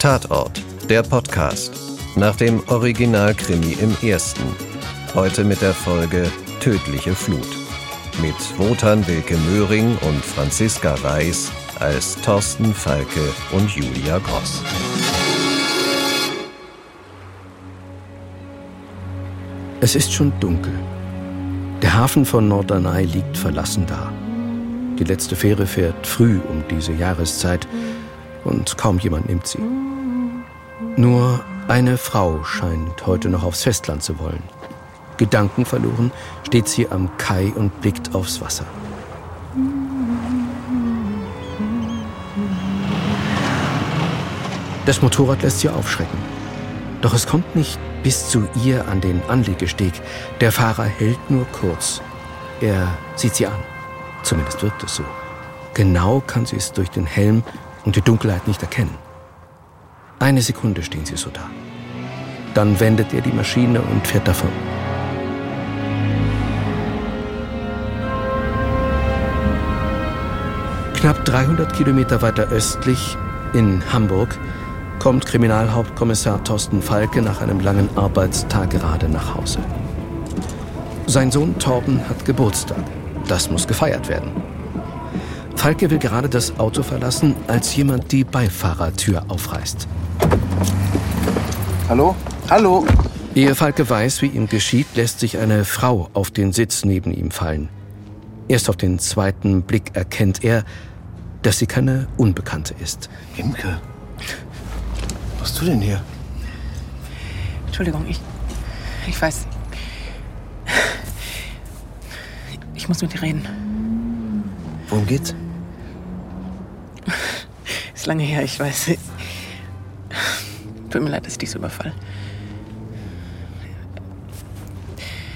Tatort, der Podcast. Nach dem Originalkrimi im ersten. Heute mit der Folge Tödliche Flut. Mit Wotan Wilke Möhring und Franziska Reis als Thorsten Falke und Julia Gross. Es ist schon dunkel. Der Hafen von Norderney liegt verlassen da. Die letzte Fähre fährt früh um diese Jahreszeit und kaum jemand nimmt sie. Nur eine Frau scheint heute noch aufs Festland zu wollen. Gedankenverloren steht sie am Kai und blickt aufs Wasser. Das Motorrad lässt sie aufschrecken. Doch es kommt nicht bis zu ihr an den Anlegesteg. Der Fahrer hält nur kurz. Er sieht sie an. Zumindest wirkt es so. Genau kann sie es durch den Helm und die Dunkelheit nicht erkennen. Eine Sekunde stehen sie so da. Dann wendet er die Maschine und fährt davon. Knapp 300 Kilometer weiter östlich, in Hamburg, kommt Kriminalhauptkommissar Thorsten Falke nach einem langen Arbeitstag gerade nach Hause. Sein Sohn Torben hat Geburtstag. Das muss gefeiert werden. Falke will gerade das Auto verlassen, als jemand die Beifahrertür aufreißt. Hallo? Hallo? Ehe Falke weiß, wie ihm geschieht, lässt sich eine Frau auf den Sitz neben ihm fallen. Erst auf den zweiten Blick erkennt er, dass sie keine Unbekannte ist. Imke, was tust du denn hier? Entschuldigung, ich. Ich weiß. Ich muss mit dir reden. Worum geht's? Ist lange her, ich weiß. Tut mir leid, dass ich dich so überfall.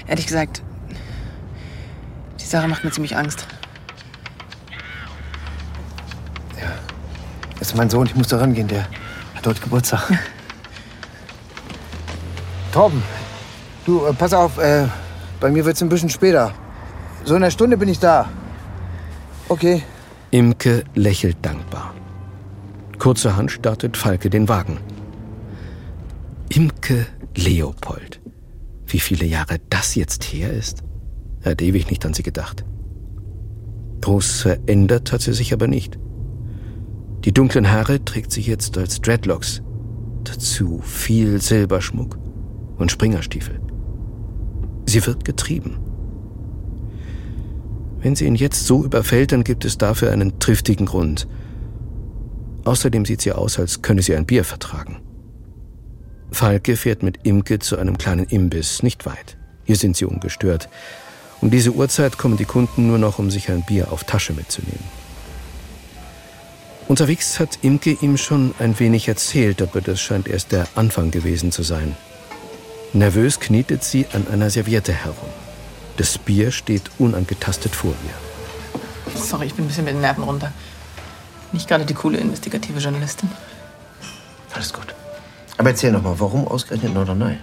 Ehrlich gesagt, die Sache macht mir ziemlich Angst. Ja. Das ist mein Sohn, ich muss da rangehen, der hat heute Geburtstag. Torben, du, äh, pass auf, äh, bei mir wird's ein bisschen später. So in einer Stunde bin ich da. Okay. Imke lächelt dankbar. Kurzerhand startet Falke den Wagen. Imke Leopold. Wie viele Jahre das jetzt her ist? Er hat ewig nicht an sie gedacht. Groß verändert hat sie sich aber nicht. Die dunklen Haare trägt sie jetzt als Dreadlocks. Dazu viel Silberschmuck und Springerstiefel. Sie wird getrieben. Wenn sie ihn jetzt so überfällt, dann gibt es dafür einen triftigen Grund. Außerdem sieht sie aus, als könne sie ein Bier vertragen. Falke fährt mit Imke zu einem kleinen Imbiss, nicht weit. Hier sind sie ungestört. Um diese Uhrzeit kommen die Kunden nur noch, um sich ein Bier auf Tasche mitzunehmen. Unterwegs hat Imke ihm schon ein wenig erzählt, aber das scheint erst der Anfang gewesen zu sein. Nervös knietet sie an einer Serviette herum. Das Bier steht unangetastet vor ihr. Sorry, ich bin ein bisschen mit den Nerven runter. Nicht gerade die coole investigative Journalistin. Alles gut. Aber erzähl noch mal, warum ausgerechnet Norderney?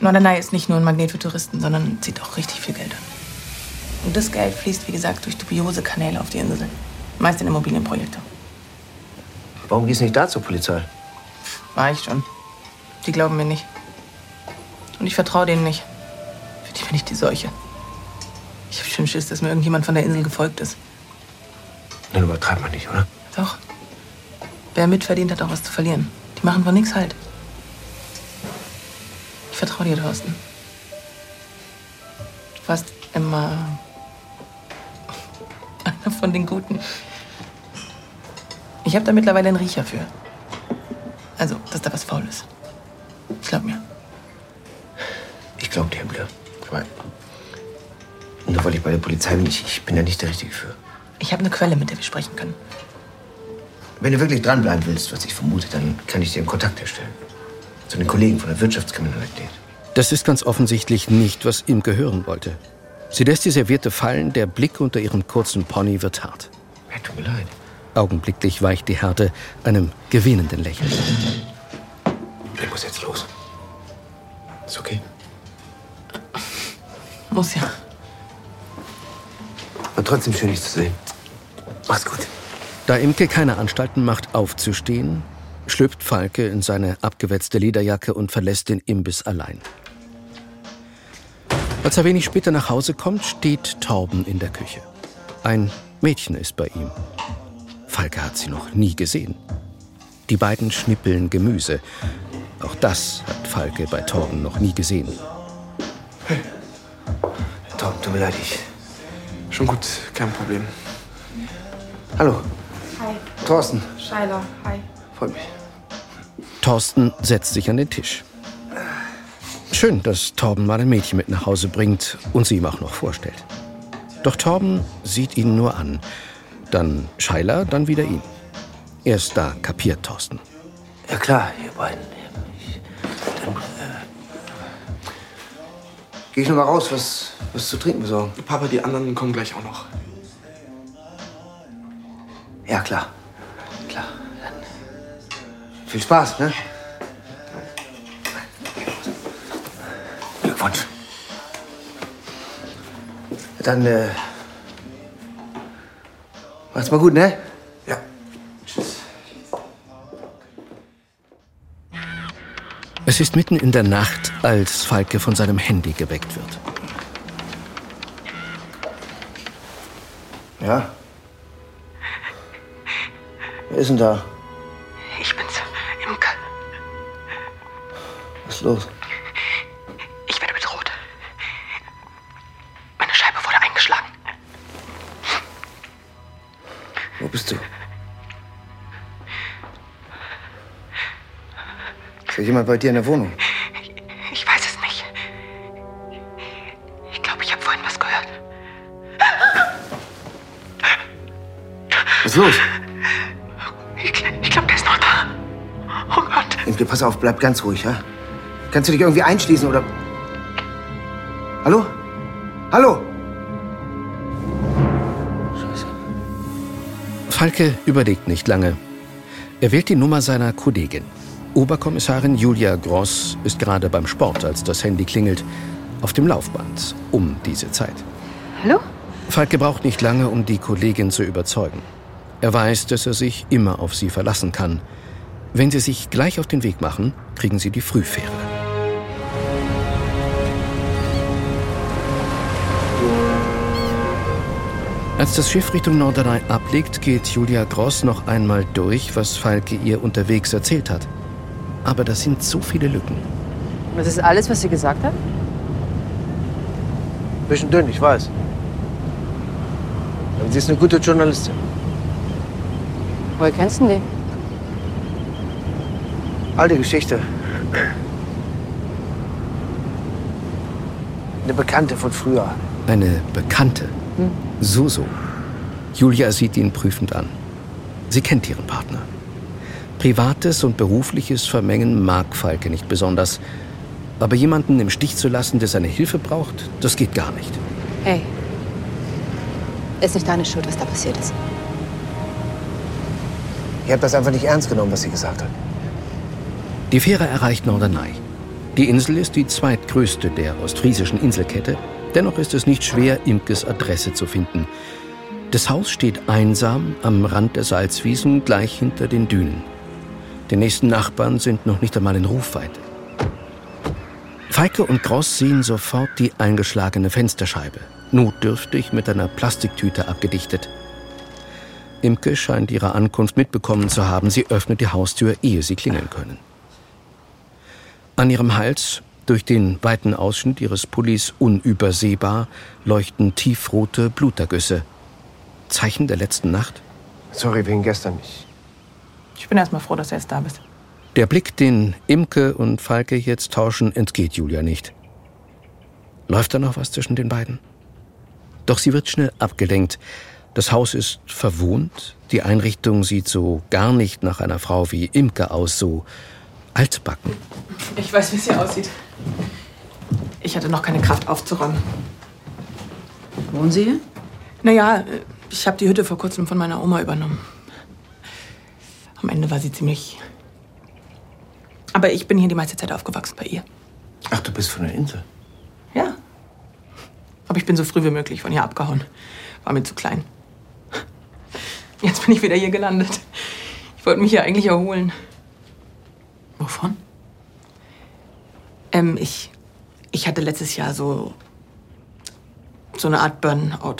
Norderney ist nicht nur ein Magnet für Touristen, sondern zieht auch richtig viel Geld an. Und das Geld fließt, wie gesagt, durch dubiose Kanäle auf die Insel. Meist in Immobilienprojekte. Warum gehst du nicht da zur Polizei? War ich schon. Die glauben mir nicht. Und ich vertraue denen nicht. Für die bin ich die Seuche. Ich hab schon Schiss, dass mir irgendjemand von der Insel gefolgt ist. Dann übertreibt man nicht, oder? Doch. Wer mitverdient, hat auch was zu verlieren. Die machen von nichts halt. Ich vertraue dir, Thorsten. Du warst immer einer von den Guten. Ich habe da mittlerweile einen Riecher für. Also, dass da was faul ist. Glaub mir. Ich glaub dir. Aber nur weil ich bei der Polizei bin, ich, ich bin ja nicht der Richtige für. Ich habe eine Quelle, mit der wir sprechen können. Wenn du wirklich dranbleiben willst, was ich vermute, dann kann ich dir einen Kontakt herstellen. Zu den Kollegen von der Wirtschaftskriminalität. Das ist ganz offensichtlich nicht, was Imke hören wollte. Sie lässt die Serviette fallen, der Blick unter ihrem kurzen Pony wird hart. Ja, tut mir leid. Augenblicklich weicht die Härte einem gewinnenden Lächeln. Ich muss jetzt los. Ist okay? Muss ja. War trotzdem schön, dich zu sehen. Mach's gut. Da Imke keine Anstalten macht, aufzustehen, schlüpft Falke in seine abgewetzte Lederjacke und verlässt den Imbiss allein. Als er wenig später nach Hause kommt, steht Torben in der Küche. Ein Mädchen ist bei ihm. Falke hat sie noch nie gesehen. Die beiden schnippeln Gemüse. Auch das hat Falke bei Torben noch nie gesehen. Hey. Torben, tut mir leid, ich. Schon gut, kein Problem. Hallo. Thorsten. Scheiler, hi. Freut mich. Thorsten setzt sich an den Tisch. Schön, dass Torben mal ein Mädchen mit nach Hause bringt und sie ihm auch noch vorstellt. Doch Torben sieht ihn nur an. Dann Scheiler, dann wieder ihn. Erst da kapiert Thorsten. Ja klar, ihr beiden. Ich, dann, äh, Geh ich noch mal raus, was, was zu trinken besorgen. Papa, die anderen kommen gleich auch noch. Ja. Klar. Viel Spaß, ne? Glückwunsch. Dann, äh. Macht's mal gut, ne? Ja. Tschüss. Es ist mitten in der Nacht, als Falke von seinem Handy geweckt wird. Ja? Wer ist denn da? Ist los? Ich werde bedroht. Meine Scheibe wurde eingeschlagen. Wo bist du? Ist ja jemand bei dir in der Wohnung? Ich weiß es nicht. Ich glaube, ich habe vorhin was gehört. Was ist los? Ich, ich glaube, der ist noch da. Oh Gott. Imke, pass auf, bleib ganz ruhig, ja? Kannst du dich irgendwie einschließen oder. Hallo? Hallo? Scheiße. Falke überlegt nicht lange. Er wählt die Nummer seiner Kollegin. Oberkommissarin Julia Gross ist gerade beim Sport, als das Handy klingelt. Auf dem Laufband. Um diese Zeit. Hallo? Falke braucht nicht lange, um die Kollegin zu überzeugen. Er weiß, dass er sich immer auf sie verlassen kann. Wenn sie sich gleich auf den Weg machen, kriegen sie die Frühfähre. Als das Schiff Richtung Norderney ablegt, geht Julia Gross noch einmal durch, was Falke ihr unterwegs erzählt hat. Aber das sind so viele Lücken. Das ist alles, was sie gesagt hat? Bisschen dünn, ich weiß. Aber sie ist eine gute Journalistin. Woher kennst du die? Alte Geschichte. Eine Bekannte von früher. Eine Bekannte. So, so. Julia sieht ihn prüfend an. Sie kennt ihren Partner. Privates und berufliches vermengen mag Falke nicht besonders. Aber jemanden im Stich zu lassen, der seine Hilfe braucht, das geht gar nicht. Hey. Ist nicht deine Schuld, was da passiert ist. Ich habe das einfach nicht ernst genommen, was sie gesagt hat. Die Fähre erreicht Norderney. Die Insel ist die zweitgrößte der ostfriesischen Inselkette. Dennoch ist es nicht schwer, Imkes Adresse zu finden. Das Haus steht einsam am Rand der Salzwiesen, gleich hinter den Dünen. Die nächsten Nachbarn sind noch nicht einmal in Rufweite. Feike und Gross sehen sofort die eingeschlagene Fensterscheibe, notdürftig mit einer Plastiktüte abgedichtet. Imke scheint ihre Ankunft mitbekommen zu haben. Sie öffnet die Haustür, ehe sie klingeln können. An ihrem Hals, durch den weiten Ausschnitt ihres Pullis unübersehbar, leuchten tiefrote Blutergüsse. Zeichen der letzten Nacht? Sorry wegen gestern nicht. Ich bin erst mal froh, dass du jetzt da bist. Der Blick, den Imke und Falke jetzt tauschen, entgeht Julia nicht. Läuft da noch was zwischen den beiden? Doch sie wird schnell abgelenkt. Das Haus ist verwohnt, die Einrichtung sieht so gar nicht nach einer Frau wie Imke aus, so altbacken. Ich weiß, wie es hier aussieht. Ich hatte noch keine Kraft aufzuräumen. Wohnen Sie hier? Naja, ich habe die Hütte vor kurzem von meiner Oma übernommen. Am Ende war sie ziemlich. Aber ich bin hier die meiste Zeit aufgewachsen bei ihr. Ach, du bist von der Insel. Ja. Aber ich bin so früh wie möglich von hier abgehauen. War mir zu klein. Jetzt bin ich wieder hier gelandet. Ich wollte mich hier eigentlich erholen. Wovon? Ähm, ich, ich hatte letztes Jahr so, so eine Art Burnout.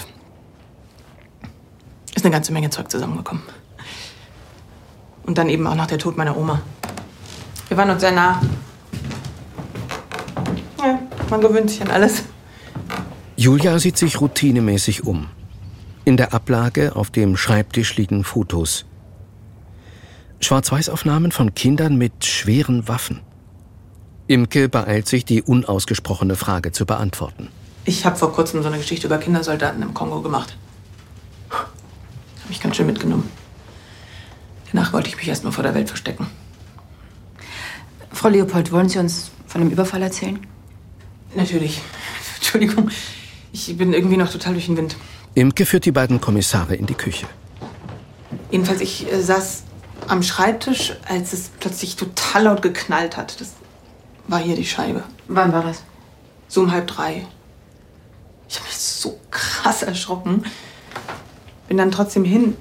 Ist eine ganze Menge Zeug zusammengekommen. Und dann eben auch nach der Tod meiner Oma. Wir waren uns sehr nah. Ja, man gewöhnt sich an alles. Julia sieht sich routinemäßig um. In der Ablage auf dem Schreibtisch liegen Fotos. Schwarz-Weiß-Aufnahmen von Kindern mit schweren Waffen. Imke beeilt sich, die unausgesprochene Frage zu beantworten. Ich habe vor kurzem so eine Geschichte über Kindersoldaten im Kongo gemacht. Hab mich ganz schön mitgenommen. Danach wollte ich mich erst mal vor der Welt verstecken. Frau Leopold, wollen Sie uns von dem Überfall erzählen? Natürlich. Entschuldigung. Ich bin irgendwie noch total durch den Wind. Imke führt die beiden Kommissare in die Küche. Jedenfalls, ich äh, saß am Schreibtisch, als es plötzlich total laut geknallt hat. Das war hier die Scheibe. Wann war das? So um halb drei. Ich habe mich so krass erschrocken. Bin dann trotzdem hin,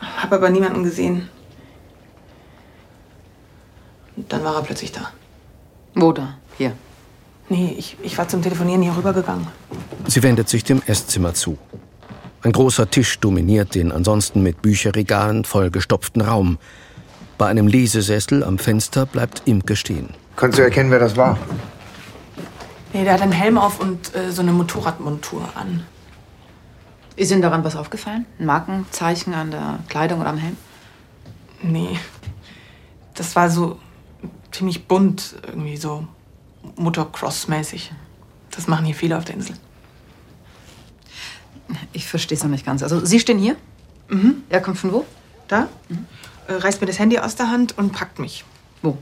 habe aber niemanden gesehen. Und dann war er plötzlich da. Wo da? Hier. Nee, ich, ich war zum Telefonieren hier rübergegangen. Sie wendet sich dem Esszimmer zu. Ein großer Tisch dominiert den ansonsten mit Bücherregalen vollgestopften Raum. Bei einem Lesesessel am Fenster bleibt Imke stehen. Konntest du erkennen, wer das war? Nee, der hat einen Helm auf und äh, so eine Motorradmontur an. Ist Ihnen daran was aufgefallen? Ein Markenzeichen an der Kleidung oder am Helm? Nee. Das war so ziemlich bunt, irgendwie so Motocross-mäßig. Das machen hier viele auf der Insel. Ich verstehe es noch nicht ganz. Also, Sie stehen hier? Mhm. Er kommt von wo? Da äh, reißt mir das Handy aus der Hand und packt mich. Wo?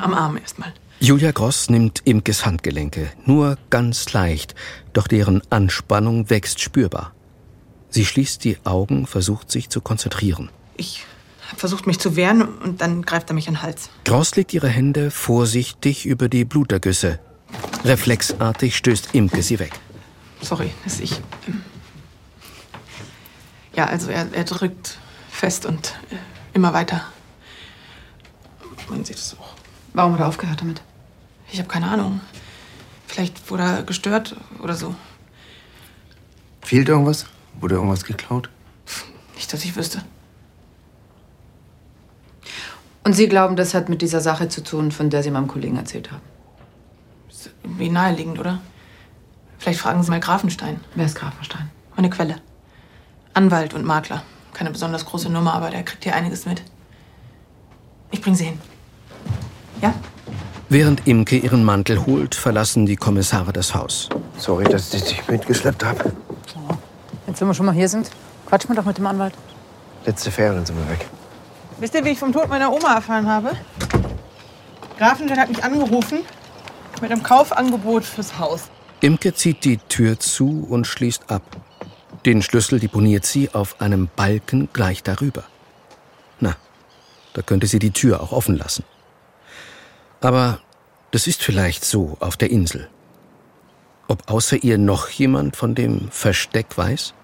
Am Arm erstmal. Julia Gross nimmt Imkes Handgelenke, nur ganz leicht, doch deren Anspannung wächst spürbar. Sie schließt die Augen, versucht sich zu konzentrieren. Ich habe versucht, mich zu wehren und dann greift er mich an den Hals. Gross legt ihre Hände vorsichtig über die Blutergüsse. Reflexartig stößt Imke sie weg. Sorry, dass ich. Ja, also er, er drückt fest und äh, immer weiter. Man sieht es auch. Warum hat er aufgehört damit? Ich habe keine Ahnung. Vielleicht wurde er gestört oder so. Fehlt irgendwas? Wurde irgendwas geklaut? Nicht, dass ich wüsste. Und Sie glauben, das hat mit dieser Sache zu tun, von der Sie meinem Kollegen erzählt haben? Ist irgendwie naheliegend, oder? Vielleicht fragen Sie mal Grafenstein. Wer ist Grafenstein? Meine Quelle. Anwalt und Makler. Keine besonders große Nummer, aber der kriegt hier einiges mit. Ich bring Sie hin. Ja? Während Imke ihren Mantel holt, verlassen die Kommissare das Haus. Sorry, dass ich dich mitgeschleppt habe. Jetzt, wenn wir schon mal hier sind, quatschen wir doch mit dem Anwalt. Letzte dann sind wir weg. Wisst ihr, wie ich vom Tod meiner Oma erfahren habe? Grafenstein hat mich angerufen mit einem Kaufangebot fürs Haus. Imke zieht die Tür zu und schließt ab. Den Schlüssel deponiert sie auf einem Balken gleich darüber. Na, da könnte sie die Tür auch offen lassen. Aber das ist vielleicht so auf der Insel. Ob außer ihr noch jemand von dem Versteck weiß?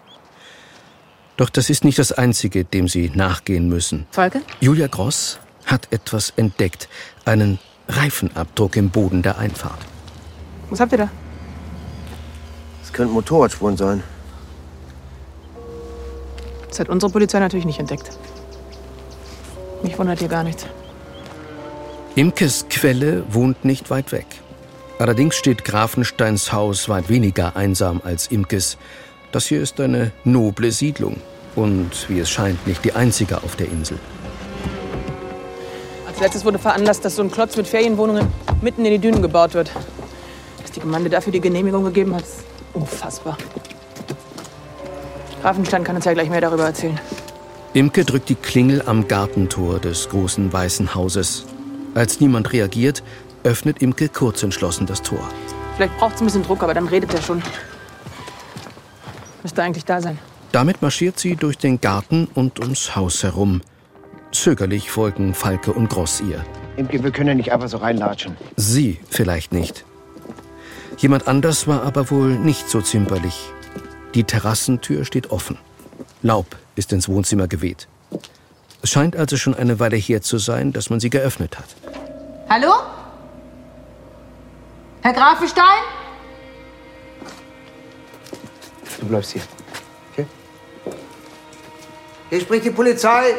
Doch das ist nicht das Einzige, dem sie nachgehen müssen. Folge? Julia Gross hat etwas entdeckt. Einen Reifenabdruck im Boden der Einfahrt. Was habt ihr da? Das könnten Motorradspuren sein. Das hat unsere Polizei natürlich nicht entdeckt. Mich wundert hier gar nichts. Imkes Quelle wohnt nicht weit weg. Allerdings steht Grafensteins Haus weit weniger einsam als Imkes. Das hier ist eine noble Siedlung und, wie es scheint, nicht die einzige auf der Insel. Als letztes wurde veranlasst, dass so ein Klotz mit Ferienwohnungen mitten in die Dünen gebaut wird. Dass die Gemeinde dafür die Genehmigung gegeben hat, ist unfassbar. Grafenstein kann uns ja gleich mehr darüber erzählen. Imke drückt die Klingel am Gartentor des großen weißen Hauses. Als niemand reagiert, öffnet Imke kurzentschlossen das Tor. Vielleicht braucht es ein bisschen Druck, aber dann redet er schon. Müsste eigentlich da sein. Damit marschiert sie durch den Garten und ums Haus herum. Zögerlich folgen Falke und Gross ihr. Imke, wir können ja nicht einfach so reinlatschen. Sie vielleicht nicht. Jemand anders war aber wohl nicht so zimperlich. Die Terrassentür steht offen. Laub ist ins Wohnzimmer geweht. Es scheint also schon eine Weile her zu sein, dass man sie geöffnet hat. Hallo? Herr Grafenstein? Du bleibst hier. Okay? Hier spricht die Polizei.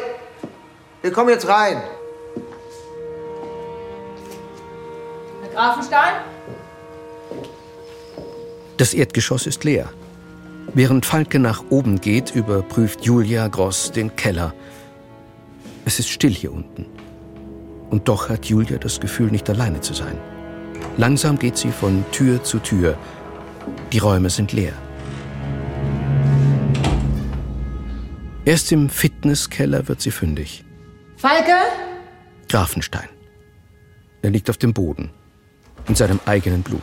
Wir kommen jetzt rein. Herr Grafenstein? Das Erdgeschoss ist leer. Während Falke nach oben geht, überprüft Julia Gross den Keller. Es ist still hier unten. Und doch hat Julia das Gefühl, nicht alleine zu sein. Langsam geht sie von Tür zu Tür. Die Räume sind leer. Erst im Fitnesskeller wird sie fündig. Falke? Grafenstein. Er liegt auf dem Boden, in seinem eigenen Blut.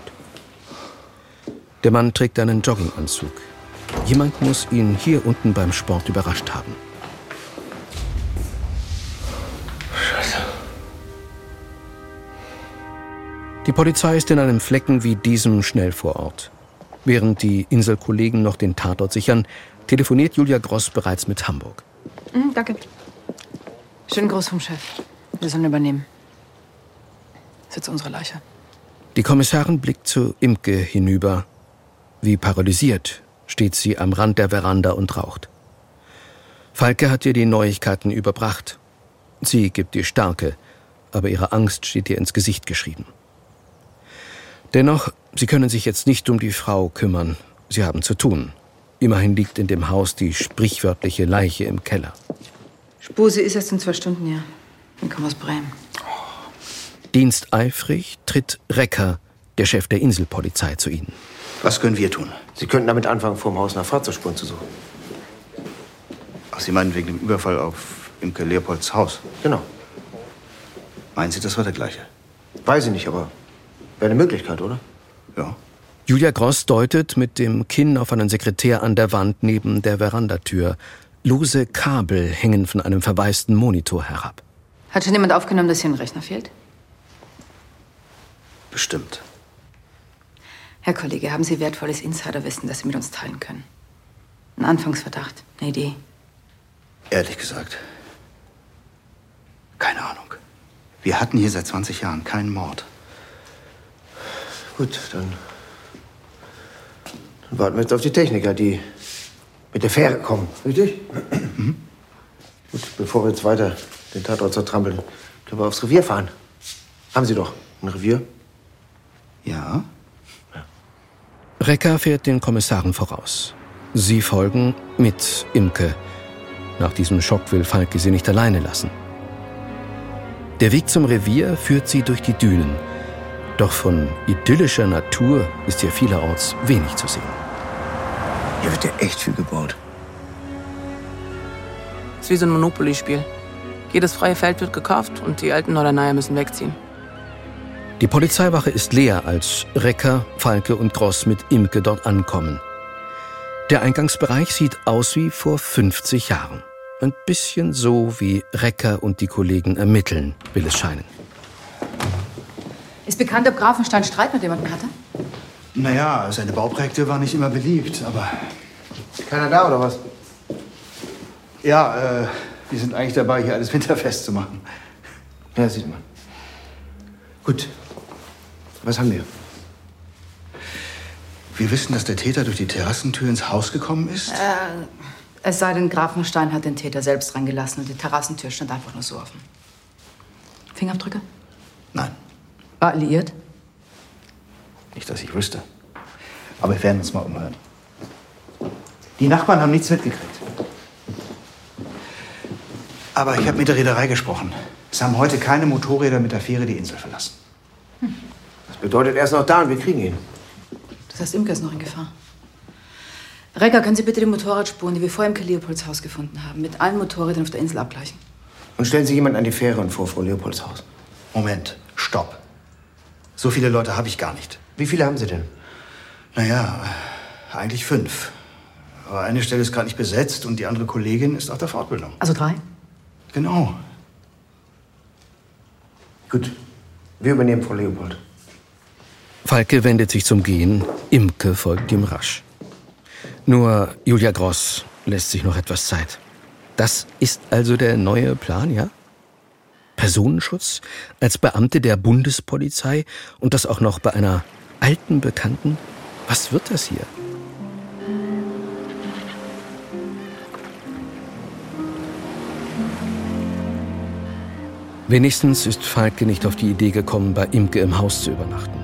Der Mann trägt einen Jogginganzug. Jemand muss ihn hier unten beim Sport überrascht haben. Die Polizei ist in einem Flecken wie diesem schnell vor Ort. Während die Inselkollegen noch den Tatort sichern, telefoniert Julia Gross bereits mit Hamburg. Mhm, danke. Schönen Gruß vom Chef. Wir sollen übernehmen. Das ist jetzt unsere Leiche. Die Kommissarin blickt zu Imke hinüber. Wie paralysiert steht sie am Rand der Veranda und raucht. Falke hat ihr die Neuigkeiten überbracht. Sie gibt ihr Starke, aber ihre Angst steht ihr ins Gesicht geschrieben. Dennoch, sie können sich jetzt nicht um die Frau kümmern. Sie haben zu tun. Immerhin liegt in dem Haus die sprichwörtliche Leiche im Keller. Spuse ist erst in zwei Stunden hier. Ich komme aus Bremen. Diensteifrig tritt Recker, der Chef der Inselpolizei, zu ihnen. Was können wir tun? Sie könnten damit anfangen, vor dem Haus nach Fahrzeugspuren zu suchen. Ach, Sie meinen wegen dem Überfall auf Imke Leopolds Haus? Genau. Meinen Sie, das war der gleiche? Weiß ich nicht, aber wäre eine Möglichkeit, oder? Ja. Julia Gross deutet mit dem Kinn auf einen Sekretär an der Wand neben der Verandatür. Lose Kabel hängen von einem verwaisten Monitor herab. Hat schon jemand aufgenommen, dass hier ein Rechner fehlt? Bestimmt. Herr Kollege, haben Sie wertvolles Insiderwissen, das Sie mit uns teilen können? Ein Anfangsverdacht, eine Idee. Ehrlich gesagt. Keine Ahnung. Wir hatten hier seit 20 Jahren keinen Mord. Gut, dann, dann warten wir jetzt auf die Techniker, die mit der Fähre kommen. Richtig? Mhm. Gut, bevor wir jetzt weiter den Tatort zertrampeln, können wir aufs Revier fahren. Haben Sie doch ein Revier? Ja. Recker fährt den Kommissaren voraus. Sie folgen mit Imke. Nach diesem Schock will Falke sie nicht alleine lassen. Der Weg zum Revier führt sie durch die Dünen. Doch von idyllischer Natur ist hier vielerorts wenig zu sehen. Hier wird ja echt viel gebaut. ist wie so ein Monopoly-Spiel. Jedes freie Feld wird gekauft und die alten Norderneier müssen wegziehen. Die Polizeiwache ist leer, als Recker, Falke und Gross mit Imke dort ankommen. Der Eingangsbereich sieht aus wie vor 50 Jahren. Ein bisschen so, wie Recker und die Kollegen ermitteln, will es scheinen. Ist bekannt, ob Grafenstein Streit mit jemandem hatte? Naja, seine Bauprojekte waren nicht immer beliebt, aber. Keiner da, oder was? Ja, äh, wir sind eigentlich dabei, hier alles winterfest zu machen. Ja, sieht man. Gut. Was haben wir? Wir wissen, dass der Täter durch die Terrassentür ins Haus gekommen ist. Äh, es sei denn, Grafenstein hat den Täter selbst reingelassen und die Terrassentür stand einfach nur so offen. Fingerabdrücke? Nein, War alliiert? nicht, dass ich wüsste. Aber wir werden uns mal umhören. Die Nachbarn haben nichts mitgekriegt. Aber ich habe mit der Reederei gesprochen. Es haben heute keine Motorräder mit der Fähre die Insel verlassen. Das bedeutet, er ist noch da und wir kriegen ihn. Das heißt, Imke ist noch in Gefahr. Recker, können Sie bitte die Motorradspuren, die wir vor im Leopolds Haus gefunden haben, mit allen Motorrädern auf der Insel abgleichen? Und stellen Sie jemanden an die Fähre und vor Frau Leopolds Haus. Moment, stopp. So viele Leute habe ich gar nicht. Wie viele haben Sie denn? Naja, eigentlich fünf. Aber eine Stelle ist gerade nicht besetzt und die andere Kollegin ist auf der Fortbildung. Also drei? Genau. Gut. Wir übernehmen Frau Leopold. Falke wendet sich zum Gehen, Imke folgt ihm rasch. Nur Julia Gross lässt sich noch etwas Zeit. Das ist also der neue Plan, ja? Personenschutz, als Beamte der Bundespolizei und das auch noch bei einer alten Bekannten? Was wird das hier? Wenigstens ist Falke nicht auf die Idee gekommen, bei Imke im Haus zu übernachten.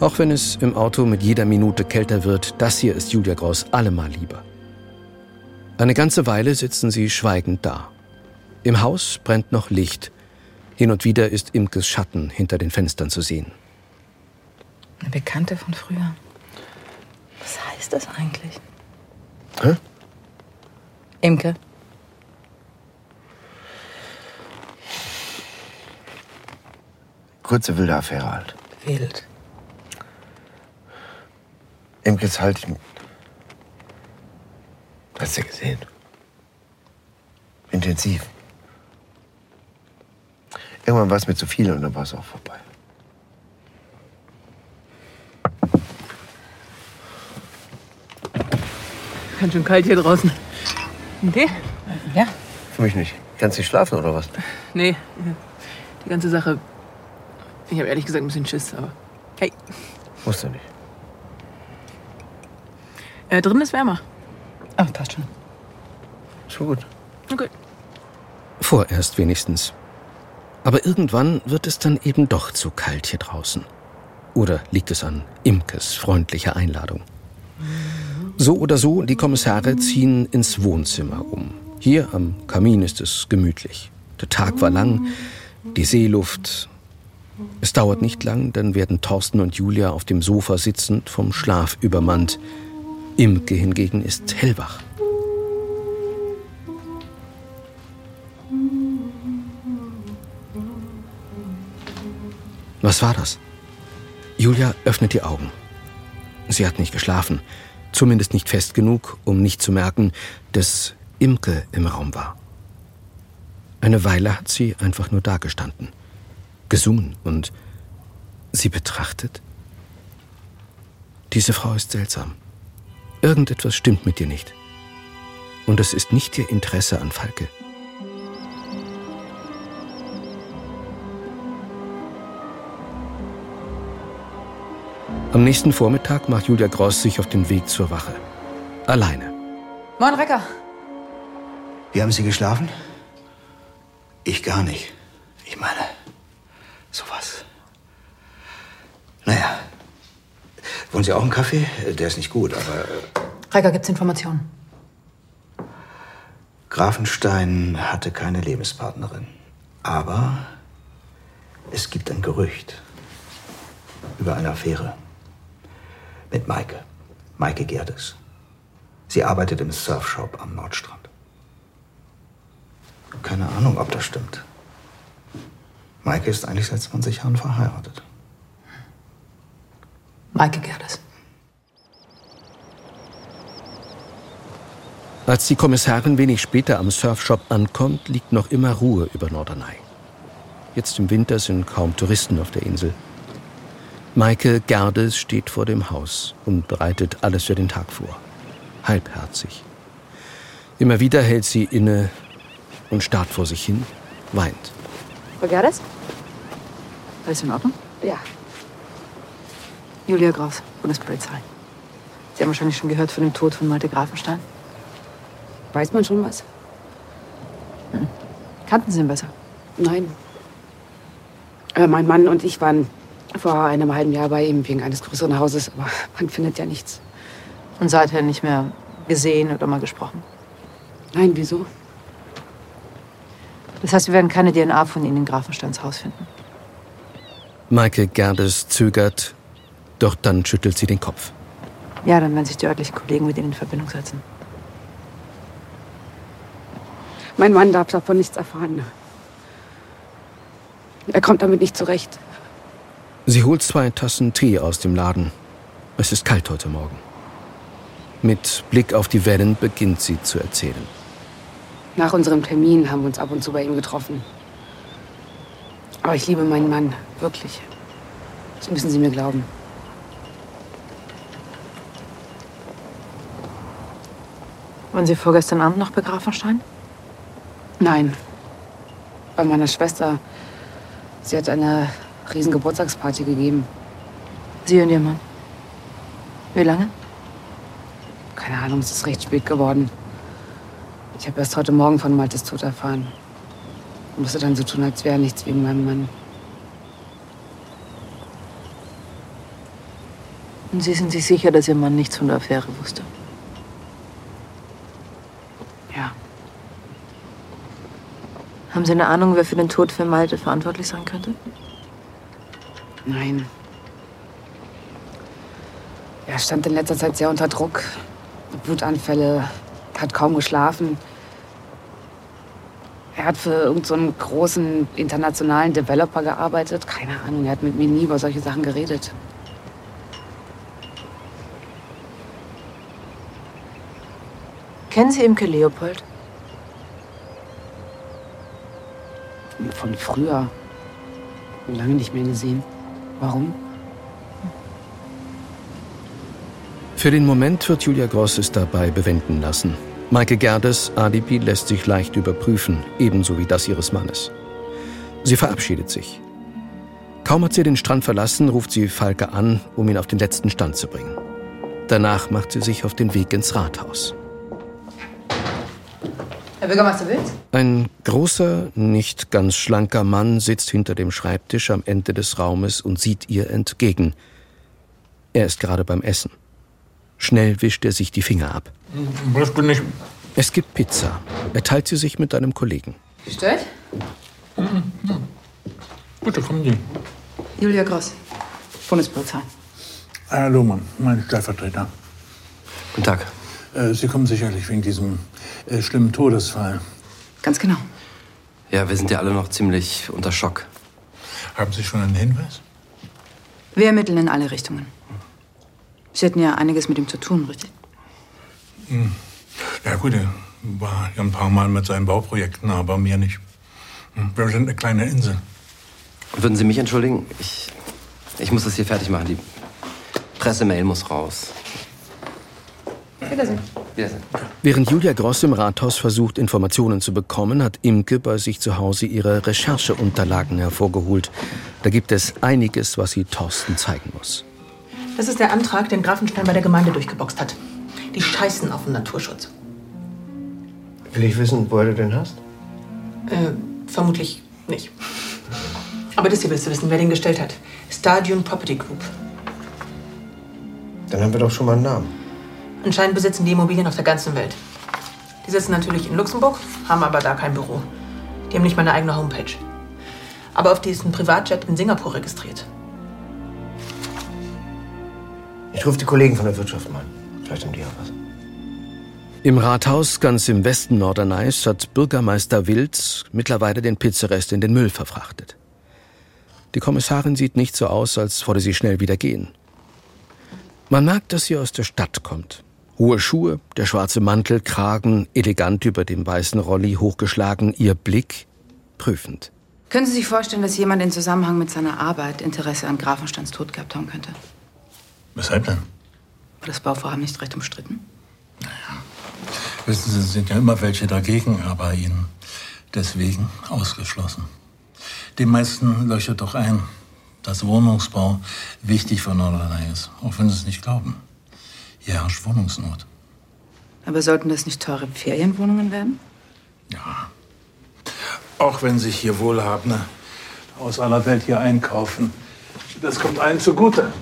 Auch wenn es im Auto mit jeder Minute kälter wird, das hier ist Julia Graus allemal lieber. Eine ganze Weile sitzen sie schweigend da. Im Haus brennt noch Licht. Hin und wieder ist Imkes Schatten hinter den Fenstern zu sehen. Eine Bekannte von früher. Was heißt das eigentlich? Hä? Imke. Kurze wilde Affäre halt. Wild. Imkes halt. Hast du gesehen? Intensiv. Irgendwann war es mir zu viel und dann war es auch vorbei. Ganz schön kalt hier draußen. Ein Tee? Ja. Für mich nicht. Kannst nicht schlafen oder was? Nee, die ganze Sache. Ich habe ehrlich gesagt ein bisschen Schiss, aber. Hey, Musst du nicht. Äh, drin ist wärmer. Ah, passt schon. Schon gut. Okay. Vorerst wenigstens. Aber irgendwann wird es dann eben doch zu kalt hier draußen. Oder liegt es an Imkes freundlicher Einladung? So oder so, die Kommissare ziehen ins Wohnzimmer um. Hier am Kamin ist es gemütlich. Der Tag war lang, die Seeluft. Es dauert nicht lang, dann werden Thorsten und Julia auf dem Sofa sitzend vom Schlaf übermannt. Imke hingegen ist hellwach. Was war das? Julia öffnet die Augen. Sie hat nicht geschlafen, zumindest nicht fest genug, um nicht zu merken, dass Imke im Raum war. Eine Weile hat sie einfach nur dagestanden, gesungen und sie betrachtet. Diese Frau ist seltsam. Irgendetwas stimmt mit ihr nicht. Und es ist nicht ihr Interesse an Falke. Am nächsten Vormittag macht Julia Gross sich auf den Weg zur Wache. Alleine. Moin, Recker. Wie haben Sie geschlafen? Ich gar nicht. Ich meine, sowas. Naja. Wollen Sie auch einen Kaffee? Der ist nicht gut, aber äh, Recker, gibt's Informationen? Grafenstein hatte keine Lebenspartnerin. Aber es gibt ein Gerücht über eine Affäre mit Maike. Maike Gerdes. Sie arbeitet im Surfshop am Nordstrand. Keine Ahnung, ob das stimmt. Maike ist eigentlich seit 20 Jahren verheiratet. Maike Gerdes. Als die Kommissarin wenig später am Surfshop ankommt, liegt noch immer Ruhe über Norderney. Jetzt im Winter sind kaum Touristen auf der Insel. Maike Gerdes steht vor dem Haus und bereitet alles für den Tag vor. Halbherzig. Immer wieder hält sie inne und starrt vor sich hin, weint. Frau Gerdes? Alles in Ordnung? Ja, Julia Graus, Bundespolizei. Sie haben wahrscheinlich schon gehört von dem Tod von Malte Grafenstein. weiß man schon was? Kannten Sie ihn besser? Nein. Äh, mein Mann und ich waren vor einem halben Jahr bei ihm wegen eines größeren Hauses, aber man findet ja nichts. Und seither nicht mehr gesehen oder mal gesprochen. Nein, wieso? Das heißt, wir werden keine DNA von Ihnen in Grafensteins Haus finden. Maike Gerdes zögert, doch dann schüttelt sie den Kopf. Ja, dann werden sich die örtlichen Kollegen mit Ihnen in Verbindung setzen. Mein Mann darf davon nichts erfahren. Er kommt damit nicht zurecht. Sie holt zwei Tassen Tee aus dem Laden. Es ist kalt heute Morgen. Mit Blick auf die Wellen beginnt sie zu erzählen. Nach unserem Termin haben wir uns ab und zu bei ihm getroffen. Aber ich liebe meinen Mann, wirklich. Das müssen Sie mir glauben. Waren Sie vorgestern Abend noch bei Grafenstein? Nein. Bei meiner Schwester. Sie hat eine riesen Geburtstagsparty gegeben. Sie und Ihr Mann. Wie lange? Keine Ahnung, es ist recht spät geworden. Ich habe erst heute Morgen von Maltes Tod erfahren. Und musste dann so tun, als wäre nichts wegen meinem Mann. Und Sie sind sich sicher, dass Ihr Mann nichts von der Affäre wusste? Haben Sie eine Ahnung, wer für den Tod für Malte verantwortlich sein könnte? Nein. Er stand in letzter Zeit sehr unter Druck. Wutanfälle, hat kaum geschlafen. Er hat für irgendeinen so großen internationalen Developer gearbeitet. Keine Ahnung, er hat mit mir nie über solche Sachen geredet. Kennen Sie Imke Leopold? Von früher. Lange nicht mehr gesehen. Warum? Für den Moment wird Julia Gross es dabei bewenden lassen. Maike Gerdes Alibi lässt sich leicht überprüfen, ebenso wie das ihres Mannes. Sie verabschiedet sich. Kaum hat sie den Strand verlassen, ruft sie Falke an, um ihn auf den letzten Stand zu bringen. Danach macht sie sich auf den Weg ins Rathaus. Herr Bürgermeister Wild? Ein großer, nicht ganz schlanker Mann sitzt hinter dem Schreibtisch am Ende des Raumes und sieht ihr entgegen. Er ist gerade beim Essen. Schnell wischt er sich die Finger ab. Was bin ich? Es gibt Pizza. Er teilt sie sich mit einem Kollegen. Gestört? Bitte, kommen Sie. Julia Gross, Bundespolizei. Herr Lohmann, mein Stellvertreter. Guten Tag. Äh, Sie kommen sicherlich wegen diesem äh, schlimmen Todesfall. Ganz genau. Ja, wir sind ja alle noch ziemlich unter Schock. Haben Sie schon einen Hinweis? Wir ermitteln in alle Richtungen. Sie hatten ja einiges mit ihm zu tun, richtig? Hm. Ja gut, er war ja ein paar Mal mit seinen Bauprojekten, aber mir nicht. Hm. Wir sind eine kleine Insel. Würden Sie mich entschuldigen? Ich, ich muss das hier fertig machen. Die Pressemail muss raus. Wiedersehen. Wiedersehen. Während Julia Gross im Rathaus versucht, Informationen zu bekommen, hat Imke bei sich zu Hause ihre Rechercheunterlagen hervorgeholt. Da gibt es einiges, was sie Thorsten zeigen muss. Das ist der Antrag, den Grafenstein bei der Gemeinde durchgeboxt hat. Die scheißen auf den Naturschutz. Will ich wissen, woher du den hast? Äh, vermutlich nicht. Aber das hier willst du wissen, wer den gestellt hat. Stadion Property Group. Dann haben wir doch schon mal einen Namen. Anscheinend besitzen die Immobilien auf der ganzen Welt. Die sitzen natürlich in Luxemburg, haben aber da kein Büro. Die haben nicht mal eine eigene Homepage. Aber auf die ist ein Privatjet in Singapur registriert. Ich rufe die Kollegen von der Wirtschaft mal. Vielleicht haben die ja was. Im Rathaus ganz im Westen Norderneys hat Bürgermeister Wilz mittlerweile den Pizzarest in den Müll verfrachtet. Die Kommissarin sieht nicht so aus, als wolle sie schnell wieder gehen. Man merkt, dass sie aus der Stadt kommt. Hohe Schuhe, der schwarze Mantel, Kragen, elegant über dem weißen Rolli hochgeschlagen, ihr Blick prüfend. Können Sie sich vorstellen, dass jemand in Zusammenhang mit seiner Arbeit Interesse an Grafensteins Tod gehabt haben könnte? Weshalb denn? War das Bauvorhaben nicht recht umstritten? Wissen Sie, es sind ja immer welche dagegen, aber Ihnen deswegen ausgeschlossen. Den meisten leuchtet doch ein, dass Wohnungsbau wichtig für Nordrhein ist, auch wenn Sie es nicht glauben. Herrscht Wohnungsnot. Aber sollten das nicht teure Ferienwohnungen werden? Ja. Auch wenn sich hier Wohlhabende aus aller Welt hier einkaufen, das kommt allen zugute.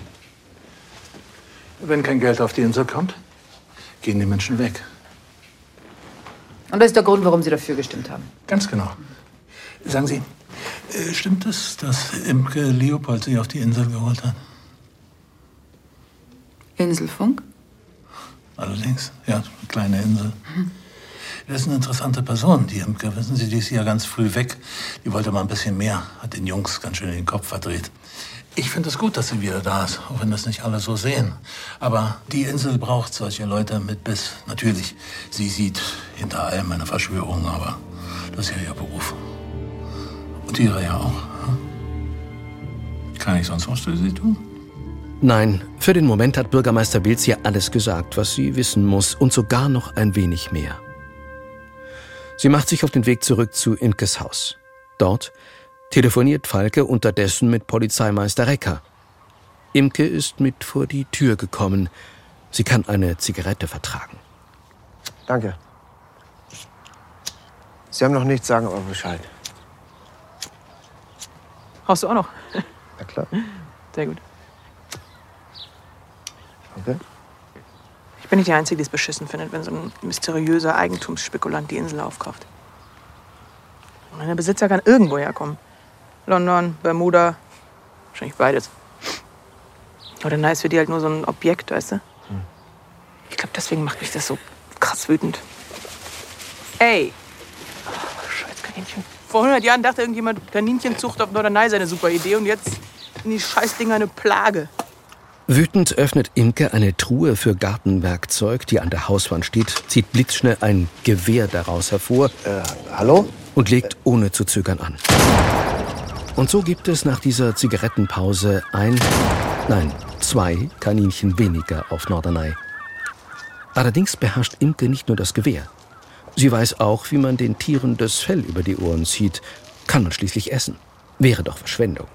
Wenn kein Geld auf die Insel kommt, gehen die Menschen weg. Und das ist der Grund, warum Sie dafür gestimmt haben. Ganz genau. Sagen Sie, äh, stimmt es, dass Imke Leopold Sie auf die Insel geholt hat? Inselfunk? Allerdings, ja, eine kleine Insel. Das ist eine interessante Person, die Imke. Wissen Sie, die ist ja ganz früh weg. Die wollte mal ein bisschen mehr, hat den Jungs ganz schön den Kopf verdreht. Ich finde es gut, dass sie wieder da ist, auch wenn das nicht alle so sehen. Aber die Insel braucht solche Leute mit Biss. Natürlich, sie sieht hinter allem eine Verschwörung, aber das ist ja ihr Beruf. Und ihre ja auch. hm? Kann ich sonst was für Sie tun? Nein, für den Moment hat Bürgermeister Wilz hier alles gesagt, was sie wissen muss und sogar noch ein wenig mehr. Sie macht sich auf den Weg zurück zu Imkes Haus. Dort telefoniert Falke unterdessen mit Polizeimeister Recker. Imke ist mit vor die Tür gekommen. Sie kann eine Zigarette vertragen. Danke. Sie haben noch nichts, sagen aber Bescheid. Brauchst du auch noch? Na klar. Sehr gut. Okay. Ich bin nicht die Einzige, die es beschissen findet, wenn so ein mysteriöser Eigentumsspekulant die Insel aufkauft. Und der Besitzer kann irgendwo herkommen. London, Bermuda, wahrscheinlich beides. Oder nice für die halt nur so ein Objekt, weißt du? Ich glaube, deswegen macht mich das so krass wütend. Ey! Oh, scheiß Kaninchen. Vor 100 Jahren dachte irgendjemand, Kaninchenzucht auf Norderney sei eine super Idee und jetzt sind die Scheißdinger eine Plage. Wütend öffnet Imke eine Truhe für Gartenwerkzeug, die an der Hauswand steht, zieht blitzschnell ein Gewehr daraus hervor. Äh, hallo? Und legt ohne zu zögern an. Und so gibt es nach dieser Zigarettenpause ein, nein, zwei Kaninchen weniger auf Norderney. Allerdings beherrscht Imke nicht nur das Gewehr. Sie weiß auch, wie man den Tieren das Fell über die Ohren zieht. Kann man schließlich essen. Wäre doch Verschwendung.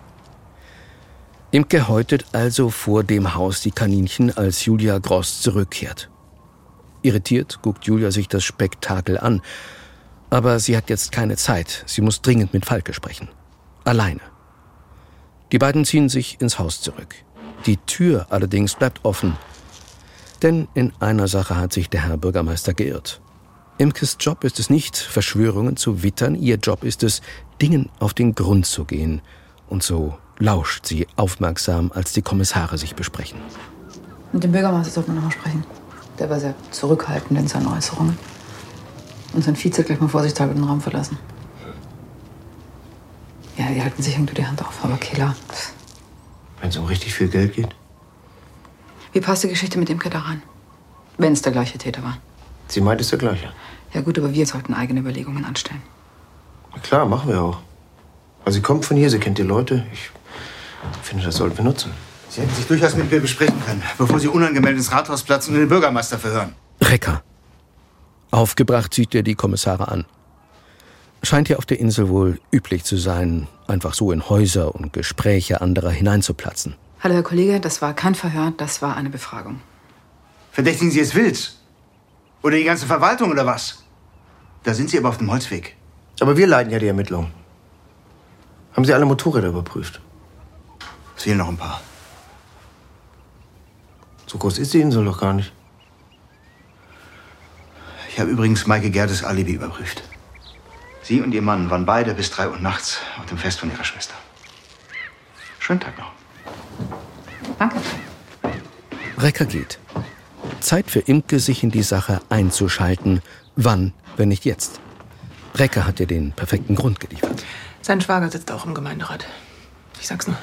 Imke häutet also vor dem Haus die Kaninchen, als Julia Gross zurückkehrt. Irritiert guckt Julia sich das Spektakel an. Aber sie hat jetzt keine Zeit. Sie muss dringend mit Falke sprechen. Alleine. Die beiden ziehen sich ins Haus zurück. Die Tür allerdings bleibt offen. Denn in einer Sache hat sich der Herr Bürgermeister geirrt. Imkes Job ist es nicht, Verschwörungen zu wittern. Ihr Job ist es, Dingen auf den Grund zu gehen. Und so lauscht sie aufmerksam, als die Kommissare sich besprechen. Mit dem Bürgermeister sollte man noch mal sprechen. Der war sehr zurückhaltend in seinen Äußerungen. Und sein Vize hat gleich mal vorsichtshalber den Raum verlassen. Ja, die halten sich irgendwie die Hand auf, aber Killer. Wenn es um richtig viel Geld geht? Wie passt die Geschichte mit Imke daran? Wenn es der gleiche Täter war. Sie meint, es ist der gleiche. Ja gut, aber wir sollten eigene Überlegungen anstellen. Na klar, machen wir auch. Also sie kommt von hier, sie kennt die Leute. Ich finde, das sollten wir nutzen. Sie hätten sich durchaus mit mir besprechen können, bevor Sie unangemeldet ins Rathaus platzen und den Bürgermeister verhören. Recker. Aufgebracht sieht er die Kommissare an. Scheint hier auf der Insel wohl üblich zu sein, einfach so in Häuser und Gespräche anderer hineinzuplatzen. Hallo, Herr Kollege, das war kein Verhör, das war eine Befragung. Verdächtigen Sie es wild? Oder die ganze Verwaltung oder was? Da sind Sie aber auf dem Holzweg. Aber wir leiten ja die Ermittlungen. Haben Sie alle Motorräder überprüft? Es fehlen noch ein paar. So groß ist die Insel doch gar nicht. Ich habe übrigens Maike Gerdes Alibi überprüft. Sie und Ihr Mann waren beide bis drei Uhr nachts auf dem Fest von Ihrer Schwester. Schönen Tag noch. Danke. Recker geht. Zeit für Imke, sich in die Sache einzuschalten. Wann, wenn nicht jetzt? Recker hat ihr den perfekten Grund geliefert. Sein Schwager sitzt auch im Gemeinderat. Ich sag's nur.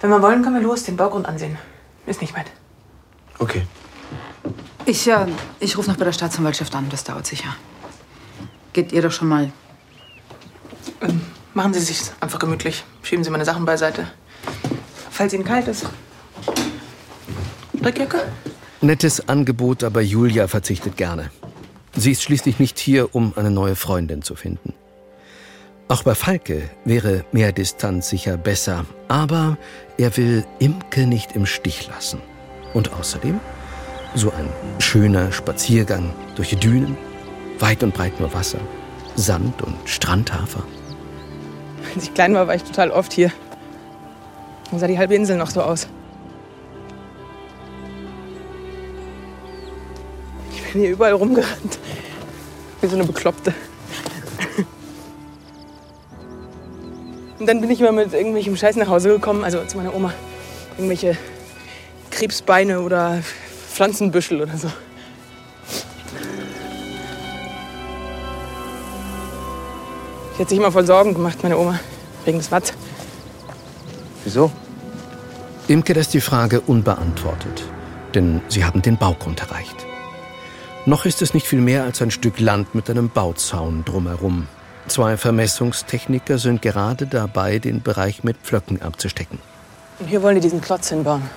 Wenn wir wollen, können wir los den Baugrund ansehen. Ist nicht weit. Okay. Ich, äh, ich rufe noch bei der Staatsanwaltschaft an, das dauert sicher. Geht ihr doch schon mal. Ähm, machen Sie sich einfach gemütlich. Schieben Sie meine Sachen beiseite. Falls Ihnen kalt ist. Strickjacke? Nettes Angebot, aber Julia verzichtet gerne. Sie ist schließlich nicht hier, um eine neue Freundin zu finden. Auch bei Falke wäre mehr Distanz sicher besser, aber er will Imke nicht im Stich lassen. Und außerdem so ein schöner Spaziergang durch die Dünen, weit und breit nur Wasser, Sand und Strandhafer. Als ich klein war, war ich total oft hier. Dann sah die halbe Insel noch so aus. Ich bin hier überall rumgerannt. Wie so eine Bekloppte. Und dann bin ich immer mit irgendwelchem Scheiß nach Hause gekommen, also zu meiner Oma. Irgendwelche Krebsbeine oder Pflanzenbüschel oder so. Die hat sich immer voll Sorgen gemacht, meine Oma, wegen des Watt. Wieso? Imke lässt die Frage unbeantwortet, denn sie haben den Baugrund erreicht. Noch ist es nicht viel mehr als ein Stück Land mit einem Bauzaun drumherum. Zwei Vermessungstechniker sind gerade dabei, den Bereich mit Pflöcken abzustecken. Und hier wollen die diesen Klotz hinbauen.